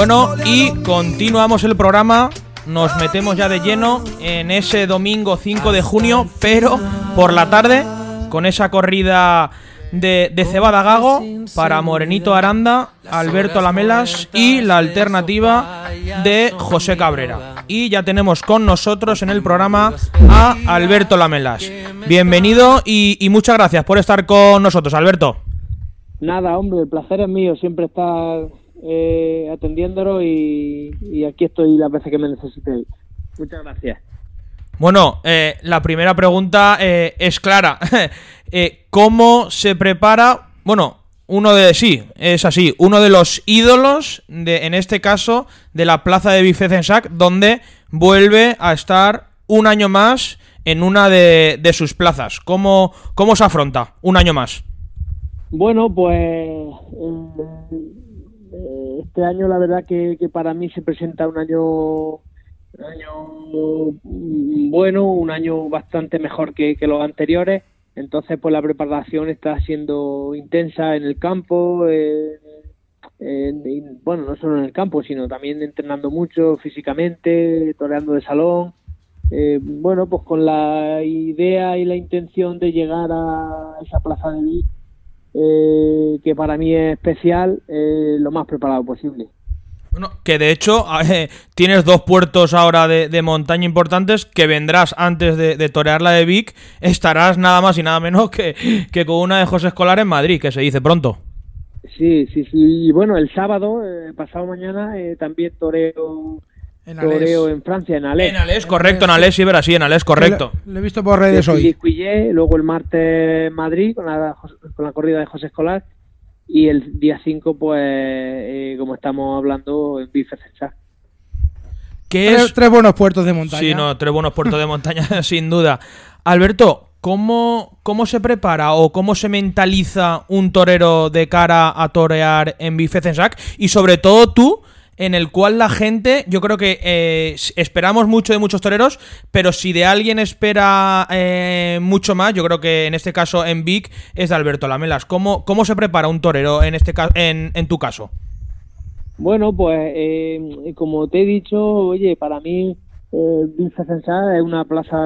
Bueno, y continuamos el programa. Nos metemos ya de lleno en ese domingo 5 de junio, pero por la tarde, con esa corrida de, de Cebada Gago para Morenito Aranda, Alberto Lamelas y la alternativa de José Cabrera. Y ya tenemos con nosotros en el programa a Alberto Lamelas. Bienvenido y, y muchas gracias por estar con nosotros, Alberto. Nada, hombre, el placer es mío siempre estar eh, atendiéndolo y, y aquí estoy las veces que me necesitéis. Muchas gracias. Bueno, eh, la primera pregunta eh, es clara. ¿Cómo se prepara? Bueno, uno de sí, es así, uno de los ídolos de, en este caso, de la plaza de Bifecensac, donde vuelve a estar un año más en una de, de sus plazas. ¿Cómo, ¿Cómo se afronta un año más? Bueno, pues este año la verdad que, que para mí se presenta un año, un año bueno, un año bastante mejor que, los anteriores. Entonces, pues la preparación está siendo intensa en el campo, eh, en- bueno, no solo en el campo, sino también entrenando mucho físicamente, toreando de salón. Eh, bueno, pues con la idea y la intención de llegar a esa plaza de Vic eh, que para mí es especial, eh, lo más preparado posible. Bueno, que de hecho eh, tienes dos puertos ahora de, de montaña importantes que vendrás antes de, de torear la de Vic. Estarás nada más y nada menos que, que con una de José Escolar en Madrid, que se dice pronto. Sí, sí, sí. Y bueno, el sábado, eh, pasado mañana, eh, también toreo, En toreo Alès. en Francia, en Alès. En Alés, correcto, en Alés, sí, verás, sí, en Alés, correcto. Lo, lo he visto por redes De hoy. Quillé, luego el martes en Madrid con la, con la corrida de José Escolar y el día 5, pues, eh, como estamos hablando, en Bifecensac. ¿Qué Tres, es? tres buenos puertos de montaña. Sí, no, tres buenos puertos de montaña, sin duda. Alberto, ¿cómo, ¿cómo se prepara o cómo se mentaliza un torero de cara a torear en Bifecensac? Y sobre todo tú, en el cual la gente, yo creo que eh, esperamos mucho de muchos toreros, pero si de alguien espera eh, mucho más, yo creo que en este caso en Vic es de Alberto Lamelas. ¿Cómo, cómo se prepara un torero en, este en, en tu caso? Bueno, pues eh, como te he dicho, oye, para mí eh, es una plaza,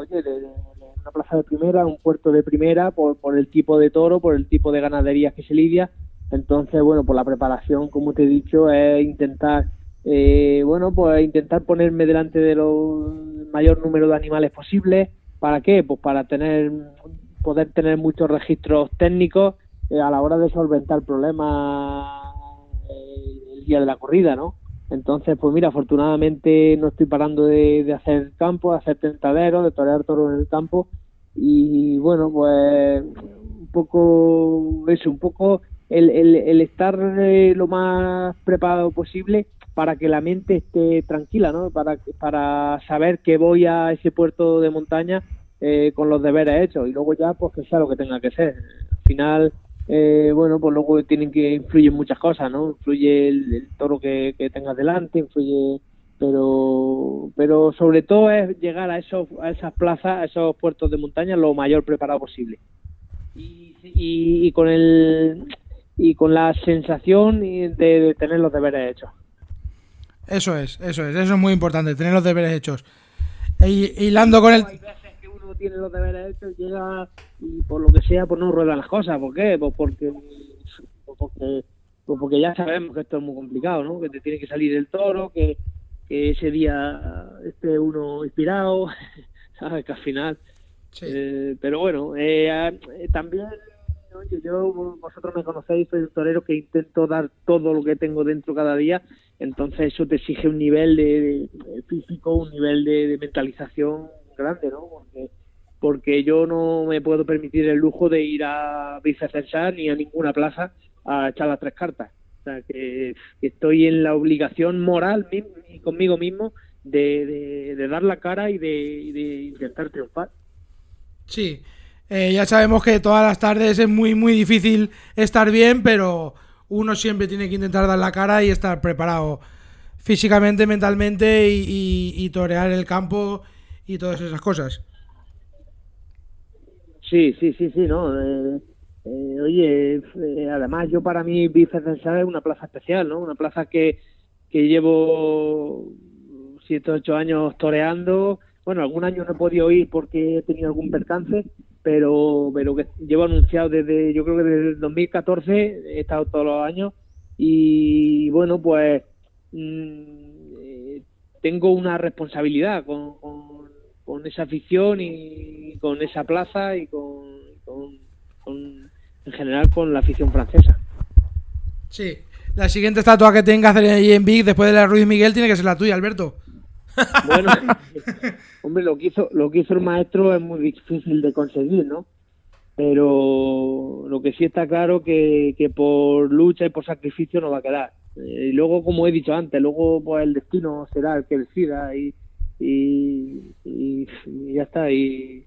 oye, de- una plaza de primera, un puerto de primera por, por el tipo de toro, por el tipo de ganaderías que se lidia. Entonces, bueno, pues la preparación, como te he dicho, es intentar, eh, bueno, pues intentar ponerme delante de lo mayor número de animales posible. ¿Para qué? Pues para tener, poder tener muchos registros técnicos eh, a la hora de solventar problemas eh, el día de la corrida, ¿no? Entonces, pues mira, afortunadamente no estoy parando de, de hacer campo, de hacer tentaderos, de torear toros en el campo y bueno, pues un poco eso, un poco el, el, el estar eh, lo más preparado posible para que la mente esté tranquila, ¿no? Para, para saber que voy a ese puerto de montaña eh, con los deberes hechos y luego ya pues que sea lo que tenga que ser. Al final, eh, bueno, pues luego tienen que influyen muchas cosas, ¿no? Influye el, el toro que, que tengas delante, influye pero pero sobre todo es llegar a esos a esas plazas, a esos puertos de montaña lo mayor preparado posible. Y, y, y con el y con la sensación de, de tener los deberes hechos. Eso es, eso es, eso es muy importante, tener los deberes hechos. Y hilando con el... Hay veces que uno tiene los deberes hechos, llega y por lo que sea, pues no ruedan las cosas. ¿Por qué? Pues porque, pues porque pues porque ya sabemos que esto es muy complicado, ¿no? Que te tiene que salir el toro, que, que ese día esté uno inspirado, ¿sabes? Que al final... eh, pero bueno, eh, eh, también yo, vosotros me conocéis, soy un torero que intento dar todo lo que tengo dentro cada día, entonces eso te exige un nivel de, físico, un nivel de, mentalización grande, ¿no? Porque, porque yo no me puedo permitir el lujo de ir a Vicecensar ni a ninguna plaza a echar las tres cartas. O sea, que, estoy en la obligación moral y conmigo mismo de, de- de dar la cara y de, y de intentar triunfar. Sí, eh, ya sabemos que todas las tardes es muy, muy difícil estar bien, pero uno siempre tiene que intentar dar la cara y estar preparado físicamente, mentalmente y, torear el campo y todas esas cosas. Sí, sí, sí, sí, no. eh, eh, oye, eh, además yo para mí Vicecensal es una plaza especial, ¿no? Una plaza que, que llevo siete o ocho años toreando. Bueno, algún año no he podido ir porque he tenido algún percance, pero, pero que llevo anunciado desde, yo creo que desde el 2014, he estado todos los años y bueno, pues mm, eh, tengo una responsabilidad con, con, esa afición y con esa plaza y con, con- en general con la afición francesa. Sí, la siguiente estatua que tenga hacer ahí en Big después de la Ruiz Miguel tiene que ser la tuya, Alberto. Bueno, hombre, lo que hizo lo que hizo el maestro es muy difícil de conseguir, ¿no? Pero lo que sí está claro que, que por lucha y por sacrificio no va a quedar. Eh, y luego, como he dicho antes, luego pues el destino será el que decida y, y, y- y ya está. Y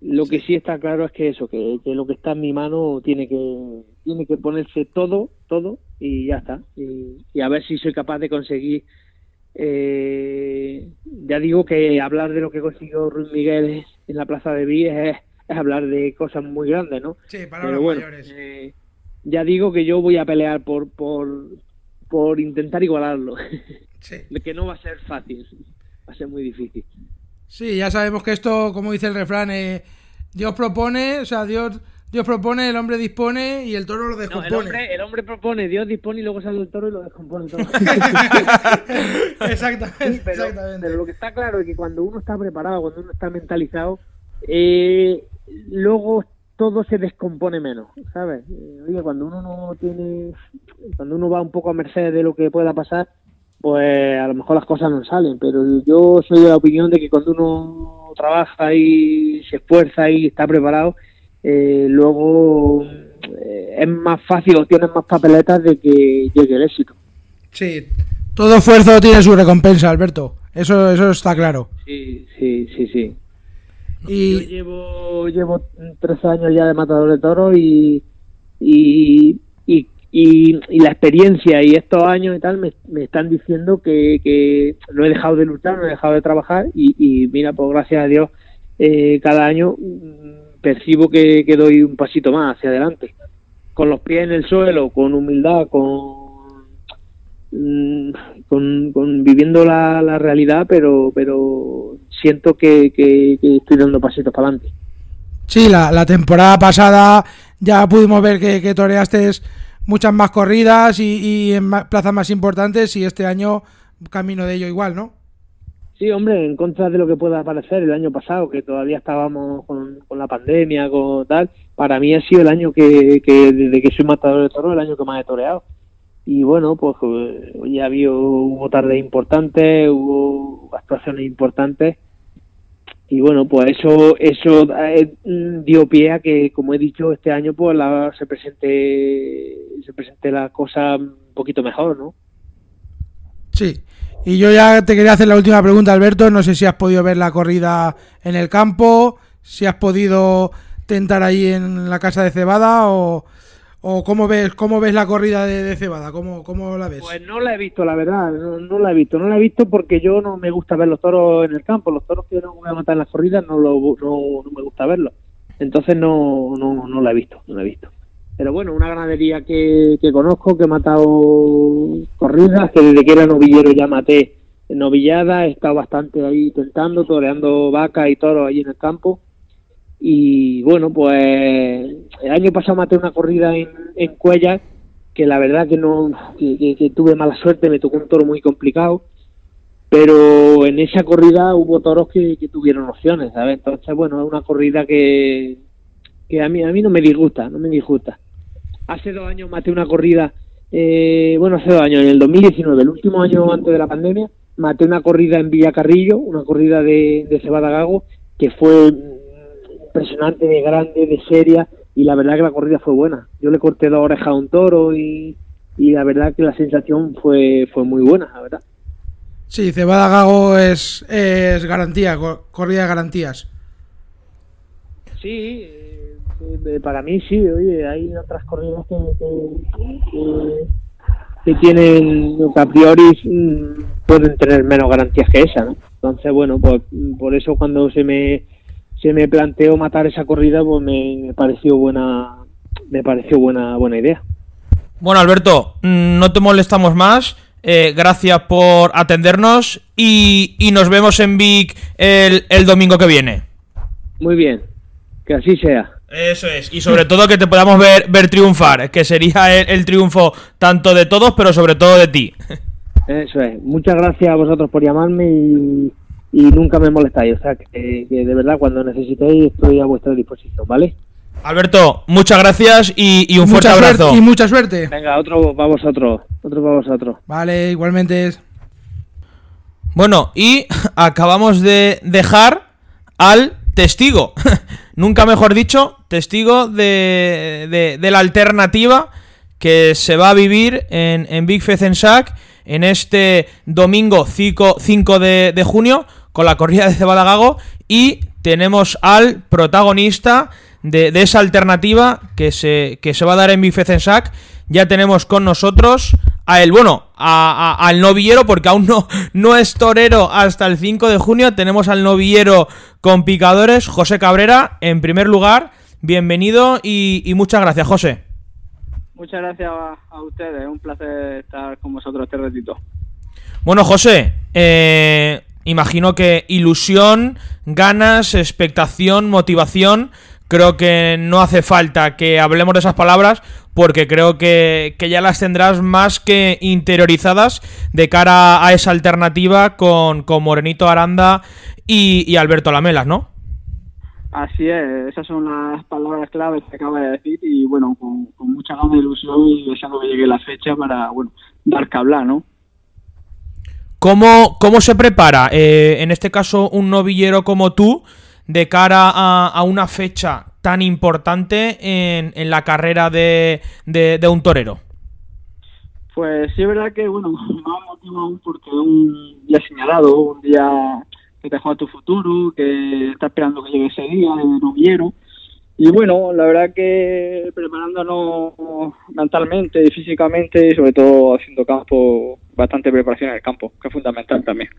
lo que sí está claro es que eso, que, que lo que está en mi mano tiene que tiene que ponerse todo, todo y ya está. Y, y a ver si soy capaz de conseguir eh, ya digo que hablar de lo que consiguió Ruiz Miguel en la Plaza de Vies es, es hablar de cosas muy grandes, ¿no? Sí, Pero bueno, eh, ya digo que yo voy a pelear por por, por intentar igualarlo. que no va a ser fácil, va a ser muy difícil. Sí, ya sabemos que esto, como dice el refrán, eh, Dios propone, o sea, Dios, Dios propone, el hombre dispone y el toro lo No, el, descompone. hombre, el hombre propone, Dios dispone y luego sale el toro y lo descompone todo. exactamente, Sí, pero, pero lo que está claro es que cuando uno está preparado, cuando uno está mentalizado, eh, luego todo se descompone menos, ¿sabes? Eh, Oye, cuando uno no tiene, cuando uno va un poco a merced de lo que pueda pasar, pues a lo mejor las cosas no salen, pero yo soy de la opinión de que cuando uno trabaja y se esfuerza y está preparado, eh, luego eh, es más fácil o tienes más papeletas de que llegue el éxito. Sí, todo esfuerzo tiene su recompensa, Alberto. Eso, eso está claro. Sí, sí, sí, sí. Y Yo llevo, llevo 13 años ya de matador de toros y, y, y, y, y la experiencia y estos años y tal me, me están diciendo que, que no he dejado de luchar, no he dejado de trabajar y, y mira, pues gracias a Dios, eh, cada año mm, percibo que, doy un pasito más hacia adelante. Con los pies en el suelo, con humildad, con mm, viviendo la, realidad, pero siento que, estoy dando pasitos para adelante. sí, la, temporada pasada ya pudimos ver que, que toreaste muchas más corridas y, en plazas más importantes y este año camino de ello igual, ¿no? Sí, hombre, en contra de lo que pueda parecer el año pasado, que todavía estábamos con, la pandemia, con tal, para mí ha sido el año que, desde que soy matador de toro, el año que más he toreado. Y bueno, pues eh, ya había, hubo tardes importantes, hubo actuaciones importantes. Y bueno, pues eso eso eh, dio pie a que, como he dicho, este año pues la, se presente se presente la cosa un poquito mejor, ¿no? Sí. Y yo ya te quería hacer la última pregunta, Alberto. No sé si has podido ver la corrida en el campo, si has podido tentar ahí en la casa de Cebada o, o cómo ves cómo ves la corrida de, Cebada, cómo, cómo la ves. Pues no la he visto, la verdad, no, no la he visto. No la he visto porque yo no me gusta ver los toros en el campo. Los toros que no voy a matar en las corridas no, lo, no, no me gusta verlos. Entonces no, no, no la he visto, no la he visto. Pero bueno, una ganadería que, que conozco, que he matado corridas, que desde que era novillero ya maté novillada, he estado bastante ahí tentando, toreando vacas y toros ahí en el campo. Y bueno, pues el año pasado maté una corrida en, en Cuellas que la verdad que no que, tuve mala suerte, me tocó un toro muy complicado, pero en esa corrida hubo toros que, que tuvieron opciones, ¿sabes? Entonces, bueno, es una corrida que, que a mí a mí no me disgusta, no me disgusta. Hace dos años maté una corrida, eh, bueno, hace dos años, en el 2019, el último año antes de la pandemia, maté una corrida en Villacarrillo, una corrida de, de Cebada Gago, que fue impresionante, de grande, de seria, y la verdad que la corrida fue buena. Yo le corté dos orejas a un toro y, y la verdad que la sensación fue, fue muy buena, la verdad. Sí, Cebada Gago es, es garantía, co- corrida de garantías. Sí, eh, para mí sí, oye, hay otras corridas que, que, que- tienen, que a priori mm, pueden tener menos garantías que esa, ¿no? Entonces, bueno, pues por eso cuando se me se me planteó matar esa corrida, pues me, me pareció buena me pareció buena buena idea. Bueno, Alberto, mm, no te molestamos más. eh, gracias por atendernos y, y nos vemos en Vic el, el domingo que viene. Muy bien, que así sea. Eso es. Y sobre todo que te podamos ver, ver triunfar, que sería el, el triunfo tanto de todos, pero sobre todo de ti. Eso es. Muchas gracias a vosotros por llamarme y, y nunca me molestáis. O sea, que, que de verdad cuando necesitéis estoy a vuestra disposición, ¿vale? Alberto, muchas gracias y, y un fuerte Mucha abrazo. y mucha suerte. Venga, otro para vosotros. Otro para vosotros. Vale, igualmente es. Bueno, y acabamos de dejar al testigo, nunca mejor dicho, testigo de, de- la alternativa que se va a vivir en, en Big Fezensac en este domingo 5, 5 de, de junio con la corrida de Cebadagago y tenemos al protagonista de, de esa alternativa que se, que se va a dar en Big Fezensac. Ya tenemos con nosotros a el, bueno, a- a- al novillero, porque aún no, no es torero hasta el 5 de junio. Tenemos al novillero con picadores, José Cabrera. En primer lugar, bienvenido y, y muchas gracias, José. Muchas gracias a, a ustedes, es un placer estar con vosotros este ratito. Bueno, José, eh, imagino que ilusión, ganas, expectación, motivación. Creo que no hace falta que hablemos de esas palabras porque creo que, que ya las tendrás más que interiorizadas de cara a esa alternativa con, con Morenito Aranda y, y Alberto Lamelas, ¿no? Así es, esas son las palabras claves que acaba de decir y bueno, con, con mucha ganas de ilusión y deseando que llegue la fecha para, bueno, dar que hablar, ¿no? ¿Cómo, cómo se prepara, eh, en este caso, un novillero como tú, de cara a, a una fecha tan importante en, en la carrera de, de- de un torero? Pues sí es verdad que, bueno, me ha motivado aún porque es un día señalado, un día que te juega tu futuro, que está esperando que llegue ese día de novillero. Y bueno, la verdad que preparándonos mentalmente y físicamente y sobre todo haciendo campo, bastante preparación en el campo, que es fundamental también.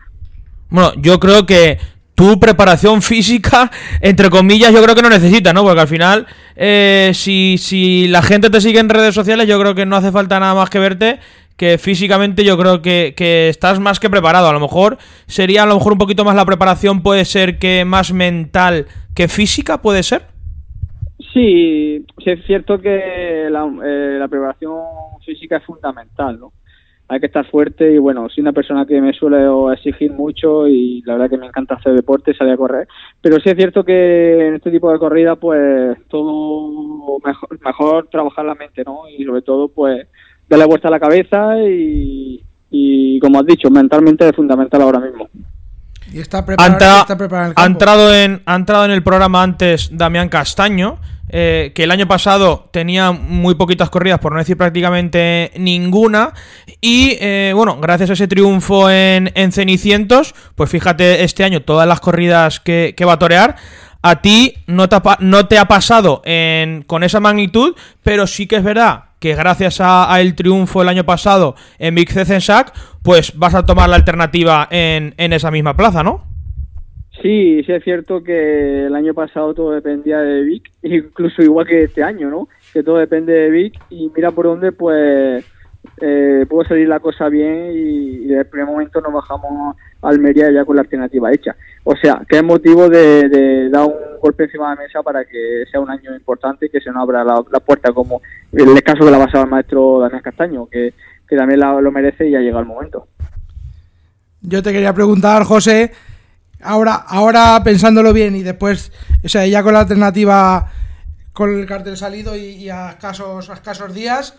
Bueno, yo creo que tu preparación física, entre comillas, yo creo que no necesitas, ¿no? Porque al final, eh, si, si la gente te sigue en redes sociales, yo creo que no hace falta nada más que verte, que físicamente yo creo que, que estás más que preparado. A lo mejor sería a lo mejor un poquito más la preparación, puede ser que más mental que física, puede ser. Sí, sí es cierto que la, eh, la preparación física es fundamental, ¿no? Hay que estar fuerte y bueno, soy una persona que me suele exigir mucho y la verdad que me encanta hacer deporte, salir a correr. Pero sí es cierto que en este tipo de corrida pues todo mejor, mejor trabajar la mente, ¿no? Y sobre todo pues darle vuelta a la cabeza y, y como has dicho, mentalmente es fundamental ahora mismo. Y está Ha, preparado, entra- está preparado en el ha entrado en, ha entrado en el programa antes Damián Castaño, eh, que el año pasado tenía muy poquitas corridas, por no decir prácticamente ninguna. Y eh, bueno, gracias a ese triunfo en, en Cenicientos, pues fíjate este año todas las corridas que, va a torear. A ti no te ha, pasado en- con esa magnitud, pero sí que es verdad que gracias a, el triunfo el año pasado en Big Cecensac, pues vas a tomar la alternativa en, en esa misma plaza, ¿no? Sí, sí es cierto que el año pasado todo dependía de Vic, incluso igual que este año, ¿no? Que todo depende de Vic y mira por dónde, pues eh, pudo salir la cosa bien y, y el primer momento nos bajamos a Almería ya con la alternativa hecha. O sea, que es motivo de, de dar un golpe encima de la mesa para que sea un año importante y que se nos abra la, puerta, como el caso que la basaba el maestro Daniel Castaño, que, también lo merece y ya llega el momento. Yo te quería preguntar, José, ahora, ahora pensándolo bien y después, o sea, ya con la alternativa, con el cartel salido y, a, escasos, a escasos días,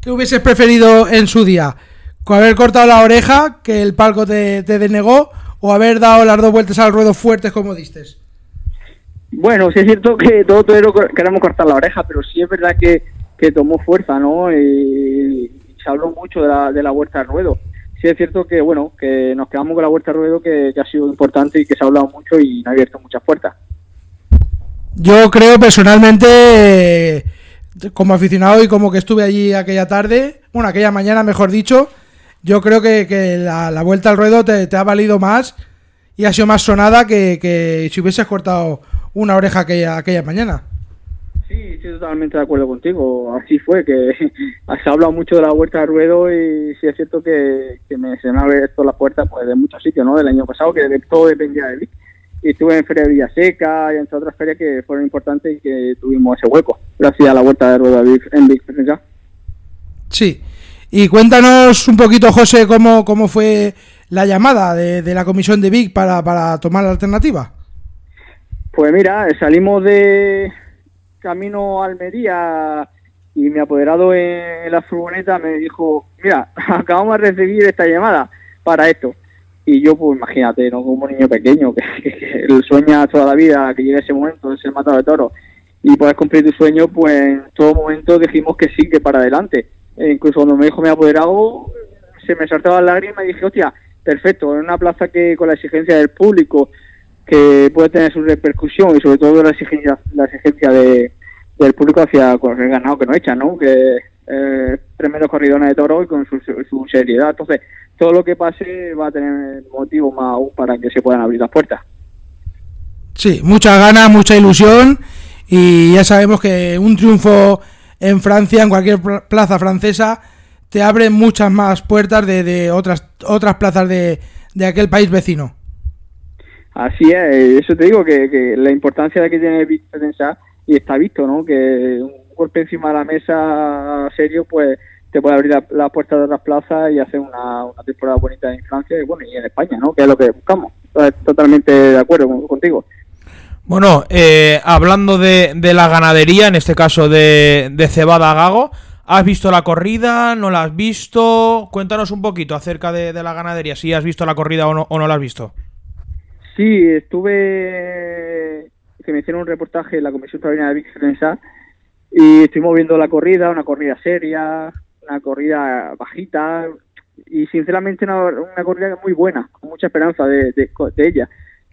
¿qué hubieses preferido en su día? ¿Con haber cortado la oreja, que el palco te, denegó, o haber dado las dos vueltas al ruedo fuertes como diste? Bueno, sí es cierto que todo torero queremos cortar la oreja, pero sí es verdad que, que tomó fuerza, ¿no? Y se habló mucho de la, de la vuelta al ruedo. Sí es cierto que, bueno, que nos quedamos con la vuelta al ruedo que, ha sido importante y que se ha hablado mucho y ha abierto muchas puertas. Yo creo personalmente, eh, como aficionado y como que estuve allí aquella tarde, bueno, aquella mañana mejor dicho, yo creo que, que la, la vuelta al ruedo te, te ha valido más y ha sido más sonada que, que si hubieses cortado una oreja aquella, aquella mañana. Sí, estoy totalmente de acuerdo contigo. Así fue, que se ha hablado mucho de la vuelta al ruedo y sí es cierto que, que me, se me han abierto las puertas pues, de muchos sitios, ¿no? Del año pasado, que de- todo dependía de mí. Y estuve en Feria de Villaseca y entre otras ferias que fueron importantes y que tuvimos ese hueco, gracias a la vuelta de ruedo de en Big French. Sí. Y cuéntanos un poquito, José, cómo, cómo fue la llamada de, de la comisión de Vic para, para tomar la alternativa. Pues mira, salimos de camino a Almería y mi apoderado en la furgoneta me dijo, mira, acabamos de recibir esta llamada para esto. Y yo, pues imagínate, ¿no? como un niño pequeño que, sueña toda la vida que llegue ese momento de ser matado de toro y puedes cumplir tu sueño, pues en todo momento dijimos que sí, que para adelante. E incluso cuando me dijo mi apoderado, se me saltaban las lágrimas y dije, hostia, perfecto, en una plaza que con la exigencia del público, que puede tener su repercusión y sobre todo la exigencia, la exigencia de, del público hacia con el ganado que nos echan, ¿no? Que eh, tremendo corridones de toro y con su, su seriedad. Entonces, todo lo que pase va a tener motivo más aún para que se puedan abrir las puertas. Sí, muchas ganas, mucha ilusión y ya sabemos que un triunfo en Francia, en cualquier pla- plaza francesa, te abre muchas más puertas de, de otras otras plazas de, de aquel país vecino. Así es, eso te digo, que, la importancia de que tiene Defensa y está visto, ¿no? Que un golpe encima de la mesa serio, pues te puede abrir la, la puerta de otras plazas y hacer una, temporada bonita en Francia y bueno, y en España, ¿no? Que es lo que buscamos. Totalmente de acuerdo con- contigo. Bueno, eh, hablando de, la ganadería, en este caso de, de Cebada Gago, ¿has visto la corrida? ¿No la has visto? Cuéntanos un poquito acerca de, de la ganadería, si has visto la corrida o no, o no la has visto. Sí, estuve que me hicieron un reportaje en la Comisión Taurina de Defensa y estuvimos viendo la corrida, una corrida seria, una corrida bajita y sinceramente una, una corrida muy buena, con mucha esperanza de, de, de ella.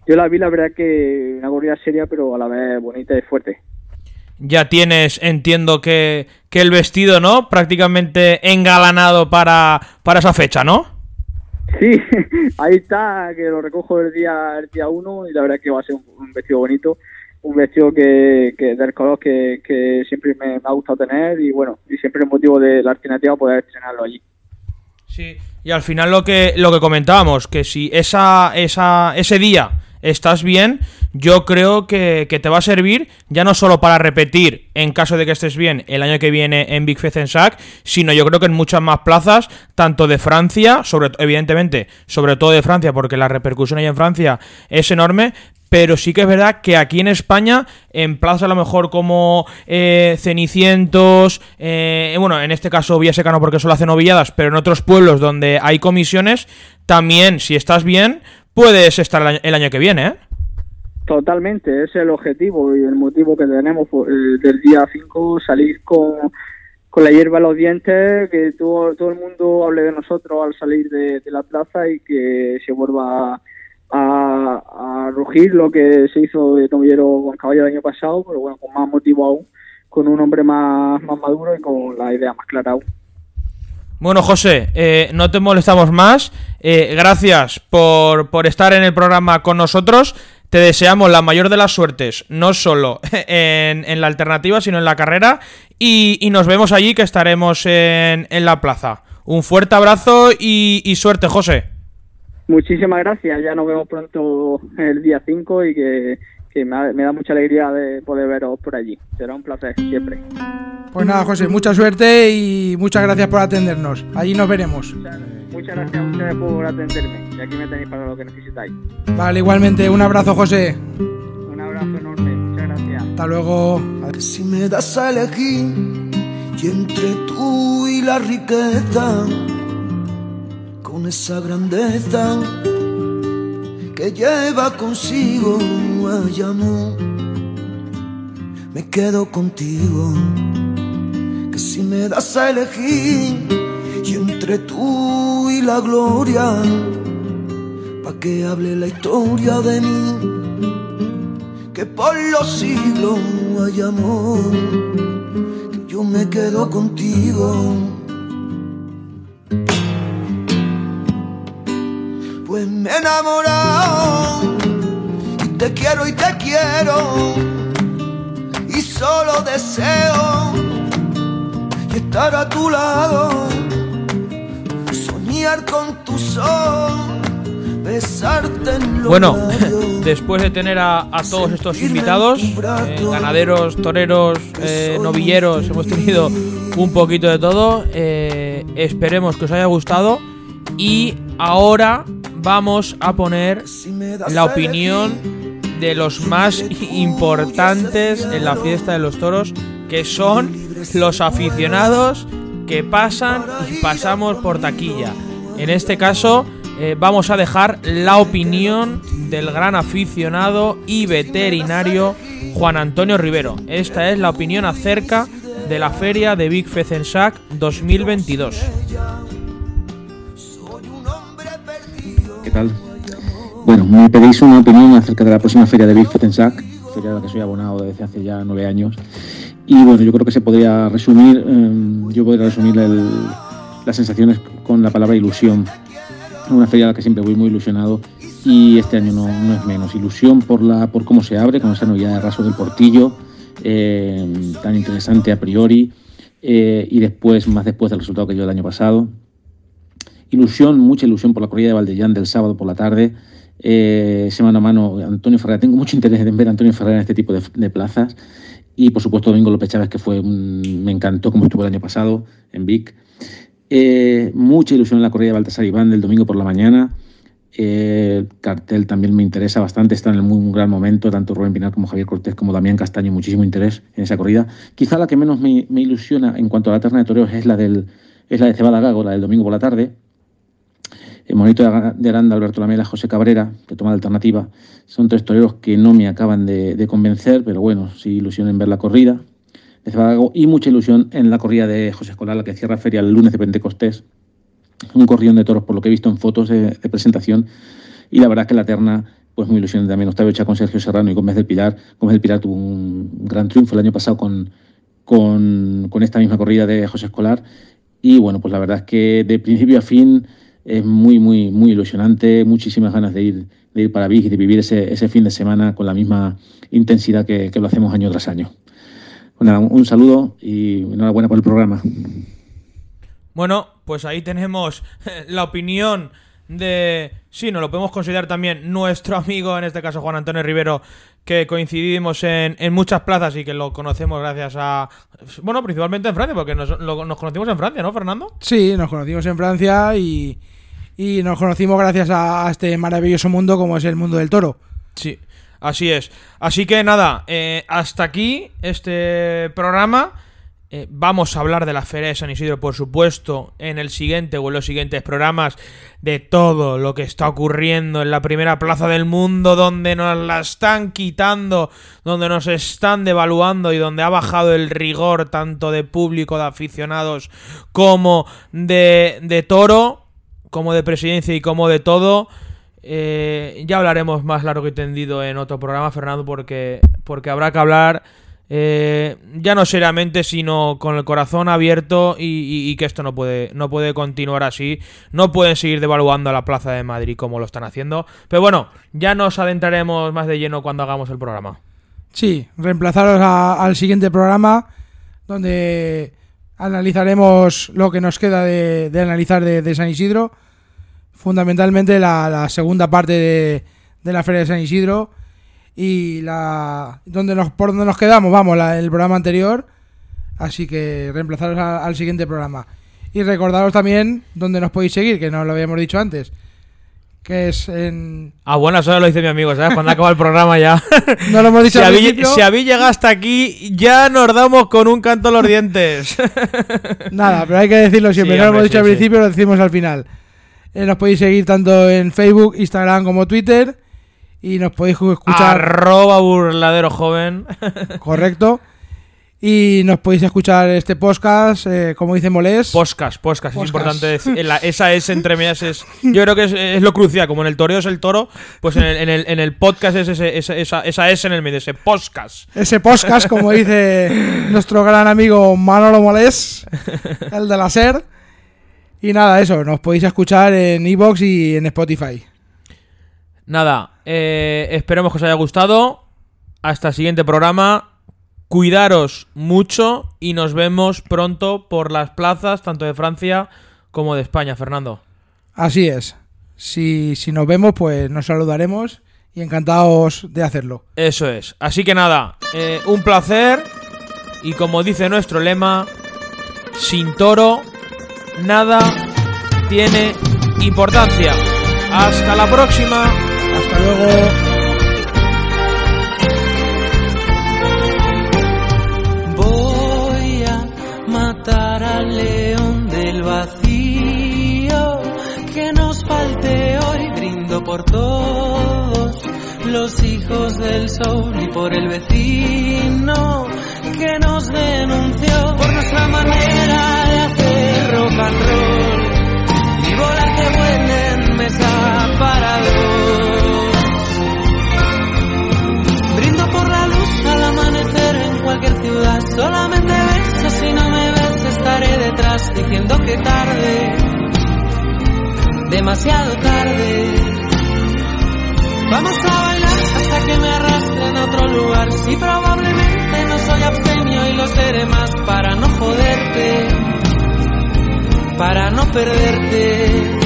Yo la vi, la verdad que una corrida seria, pero a la vez bonita y fuerte. Ya tienes, entiendo que, que el vestido, ¿no? Prácticamente engalanado para, para esa fecha, ¿no? Sí, ahí está, que lo recojo el día el día uno y la verdad que va a ser un, un vestido bonito, un vestido que, que del color que, que siempre me, me ha gustado tener y bueno, y siempre el motivo de la alternativa poder estrenarlo allí. Sí, y al final lo que, lo que comentábamos, que si esa, esa, ese día estás bien, yo creo que, que te va a servir ya no solo para repetir en caso de que estés bien el año que viene en Big Sac, sino yo creo que en muchas más plazas, tanto de Francia, sobre evidentemente, sobre todo de Francia, porque la repercusión ahí en Francia es enorme, pero sí que es verdad que aquí en España, en plazas a lo mejor como eh, Cenicientos, eh, bueno, en este caso Villasecano porque solo hacen novilladas, pero en otros pueblos donde hay comisiones, también, si estás bien, puedes estar el año, el año que viene, ¿eh? Totalmente, ese es el objetivo y el motivo que tenemos pues, eh, del día 5, salir con, con la hierba en los dientes, que todo, todo el mundo hable de nosotros al salir de, de la plaza y que se vuelva a, a, rugir lo que se hizo de tomillero con caballo el año pasado, pero bueno, con más motivo aún, con un hombre más, más maduro y con la idea más clara aún. Bueno, José, eh, no te molestamos más. Eh, gracias por, por estar en el programa con nosotros. Te deseamos la mayor de las suertes, no solo en, en la alternativa, sino en la carrera. Y, y, nos vemos allí, que estaremos en, en la plaza. Un fuerte abrazo y, y suerte, José. Muchísimas gracias, ya nos vemos pronto el día 5 y que, que me, da, me da mucha alegría de poder veros por allí. Será un placer siempre. Pues nada, José, mucha suerte y muchas gracias por atendernos. Allí nos veremos. Muchas gracias a ustedes por atenderme y aquí me tenéis para lo que necesitáis. Vale, igualmente, un abrazo, José. Un abrazo enorme, muchas gracias. Hasta luego. Si me das a elegir y entre tú y la riqueza, con esa grandeza que lleva consigo ay amor, me quedo contigo. Que si me das a elegir y entre tú y la gloria, pa' que hable la historia de mí que por los siglos hay amor, que yo me quedo contigo. Pues me he enamorado y te quiero y te quiero y solo deseo estar a tu lado, soñar con tu sol, besarte en los Bueno, después de tener a, a todos estos invitados, eh, ganaderos, toreros, eh, novilleros, hemos tenido un poquito de todo. eh, esperemos que os haya gustado. Y ahora vamos a poner la opinión de los más importantes en la fiesta de los toros, que son los aficionados que pasan y pasamos por taquilla. En este caso, eh, vamos a dejar la opinión del gran aficionado y veterinario Juan Antonio Rivero. Esta es la opinión acerca de la feria de Big Fezensac 2022. ¿Qué tal? Bueno, me pedís una opinión acerca de la próxima feria de Big Fetensac, feria a la que soy abonado desde hace ya nueve años. Y bueno, yo creo que se podría resumir, eh, yo podría resumir las sensaciones con la palabra ilusión. Una feria a la que siempre voy muy ilusionado y este año no, no es menos. Ilusión por, la, por cómo se abre, con esa novedad de raso del portillo, eh, tan interesante a priori, eh, y después, más después del resultado que dio el año pasado. Ilusión, mucha ilusión por la corrida de Valdellán del sábado por la tarde. Eh, ese mano a mano, Antonio Ferrera. Tengo mucho interés en ver a Antonio Ferrera en este tipo de, de plazas. Y por supuesto, Domingo López Chávez, que fue un- me encantó como estuvo el año pasado en Vic. Eh, mucha ilusión en la corrida de Baltasar Iván del domingo por la mañana. Eh, el cartel también me interesa bastante, está en el muy, un gran momento, tanto Rubén Pinar como Javier Cortés como Damián Castaño, muchísimo interés en esa corrida. Quizá la que menos me, ilusiona en cuanto a la terna de toreros es la, del, es la de Cebada Gago, la del domingo por la tarde. El monito de Aranda, Alberto Lamela, José Cabrera, que toma la alternativa. Son tres toreros que no me acaban de, de convencer, pero bueno, sí ilusión en ver la corrida de Cebada Gago y mucha ilusión en la corrida de José Escolar, la que cierra feria el lunes de Pentecostés. Un corrión de toros, por lo que he visto en fotos de, de presentación. Y la verdad es que la terna, pues muy ilusionante también. Octavio hecha con Sergio Serrano y Gómez del Pilar. Gómez del Pilar tuvo un gran triunfo el año pasado con, con, con esta misma corrida de José Escolar. Y bueno, pues la verdad es que de principio a fin es muy, muy, muy ilusionante. Muchísimas ganas de ir, de ir para Vic y de vivir ese, ese fin de semana con la misma intensidad que, que lo hacemos año tras año. Bueno, un saludo y enhorabuena por el programa. Bueno, pues ahí tenemos la opinión de... Sí, nos lo podemos considerar también nuestro amigo, en este caso Juan Antonio Rivero, que coincidimos en, en muchas plazas y que lo conocemos gracias a... Bueno, principalmente en Francia, porque nos, lo- nos conocimos en Francia, ¿no, Fernando? Sí, nos conocimos en Francia y, y nos conocimos gracias a, a este maravilloso mundo como es el mundo del toro. Sí, así es. Así que nada, eh, hasta aquí este programa. Eh, vamos a hablar de la Feria de San Isidro, por supuesto, en el siguiente o en los siguientes programas, de todo lo que está ocurriendo en la primera plaza del mundo, donde nos la están quitando, donde nos están devaluando y donde ha bajado el rigor tanto de público, de aficionados, como de, de toro, como de presidencia y como de todo. Eh, ya hablaremos más largo y tendido en otro programa, Fernando, porque, porque habrá que hablar eh, ya no seriamente, sino con el corazón abierto y, que esto no puede, no puede continuar así. No pueden seguir devaluando a la Plaza de Madrid como lo están haciendo. Pero bueno, ya nos adentraremos más de lleno cuando hagamos el programa. Sí, reemplazaros al siguiente programa donde analizaremos lo que nos queda de, analizar de San Isidro. Fundamentalmente la, la segunda parte de, de la Feria de San Isidro y la donde nos por donde nos quedamos, vamos, la, el programa anterior. Así que reemplazaros a- al siguiente programa. Y recordaros también dónde nos podéis seguir, que no lo habíamos dicho antes. Que es en. Ah, bueno, eso lo dice mi amigo, ¿sabes? Cuando acaba el programa ya. No lo hemos dicho si, al si habéis llegado hasta aquí, ya nos damos con un canto a los dientes. Nada, pero hay que decirlo siempre. Sí, no lo hemos dicho sí, al sí. principio, lo decimos al final. Eh, nos podéis seguir tanto en Facebook, Instagram como Twitter. Y nos podéis escuchar. Arroba burladero joven. Correcto. Y nos podéis escuchar este podcast, eh, como dice Molés. Podcast, podcast, es importante decir. la- esa es entre medias es. Yo creo que es, es lo crucial. Como en el toreo es el toro, pues en el, en el, en el podcast es ese- esa, esa, esa S en el medio, ese podcast. Ese podcast, como dice nuestro gran amigo Manolo Molés, el de la SER. Y nada, eso, nos podéis escuchar en Evox y en Spotify. Nada, eh, esperemos que os haya gustado. Hasta el siguiente programa. Cuidaros mucho y nos vemos pronto por las plazas, tanto de Francia como de España, Fernando. Así es. Si, si nos vemos, pues nos saludaremos y encantados de hacerlo. Eso es. Así que nada, eh, un placer. Y como dice nuestro lema, sin toro, nada tiene importancia. Hasta la próxima. Hasta luego. Voy a matar al león del vacío. Que nos falte hoy, brindo por todos los hijos del sol y por el vecino que nos denunció por nuestra manera rock and. Y bolas que vuelen mesa para dos. Brindo por la luz al amanecer en cualquier ciudad. Solamente beso si no me ves, estaré detrás diciendo que tarde, demasiado tarde. Vamos a bailar hasta que me arrastren a otro lugar. Si probablemente no soy abstemio y lo seré más para no joderte, para no perderte.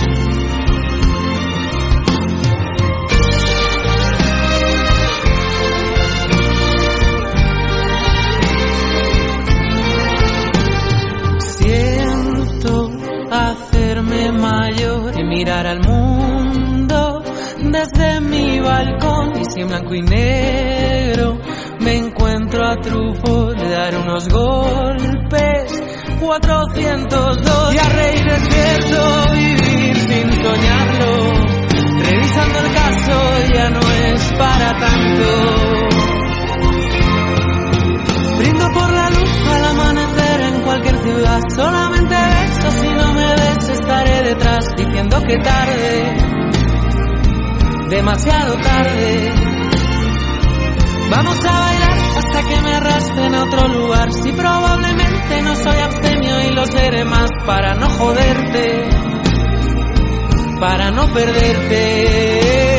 Siento hacerme mayor y mirar al mundo desde mi balcón y si en blanco y negro me encuentro a Trufo de dar unos golpes 402 y a reír despierto vivir sin soñarlo revisando el caso ya no es para tanto Brindo por la luz al amanecer en cualquier ciudad. Solamente beso si no me ves, estaré detrás diciendo que tarde, demasiado tarde. Vamos a bailar hasta que me arrastren a otro lugar. Si probablemente no soy lo seré más para no joderte, para no perderte.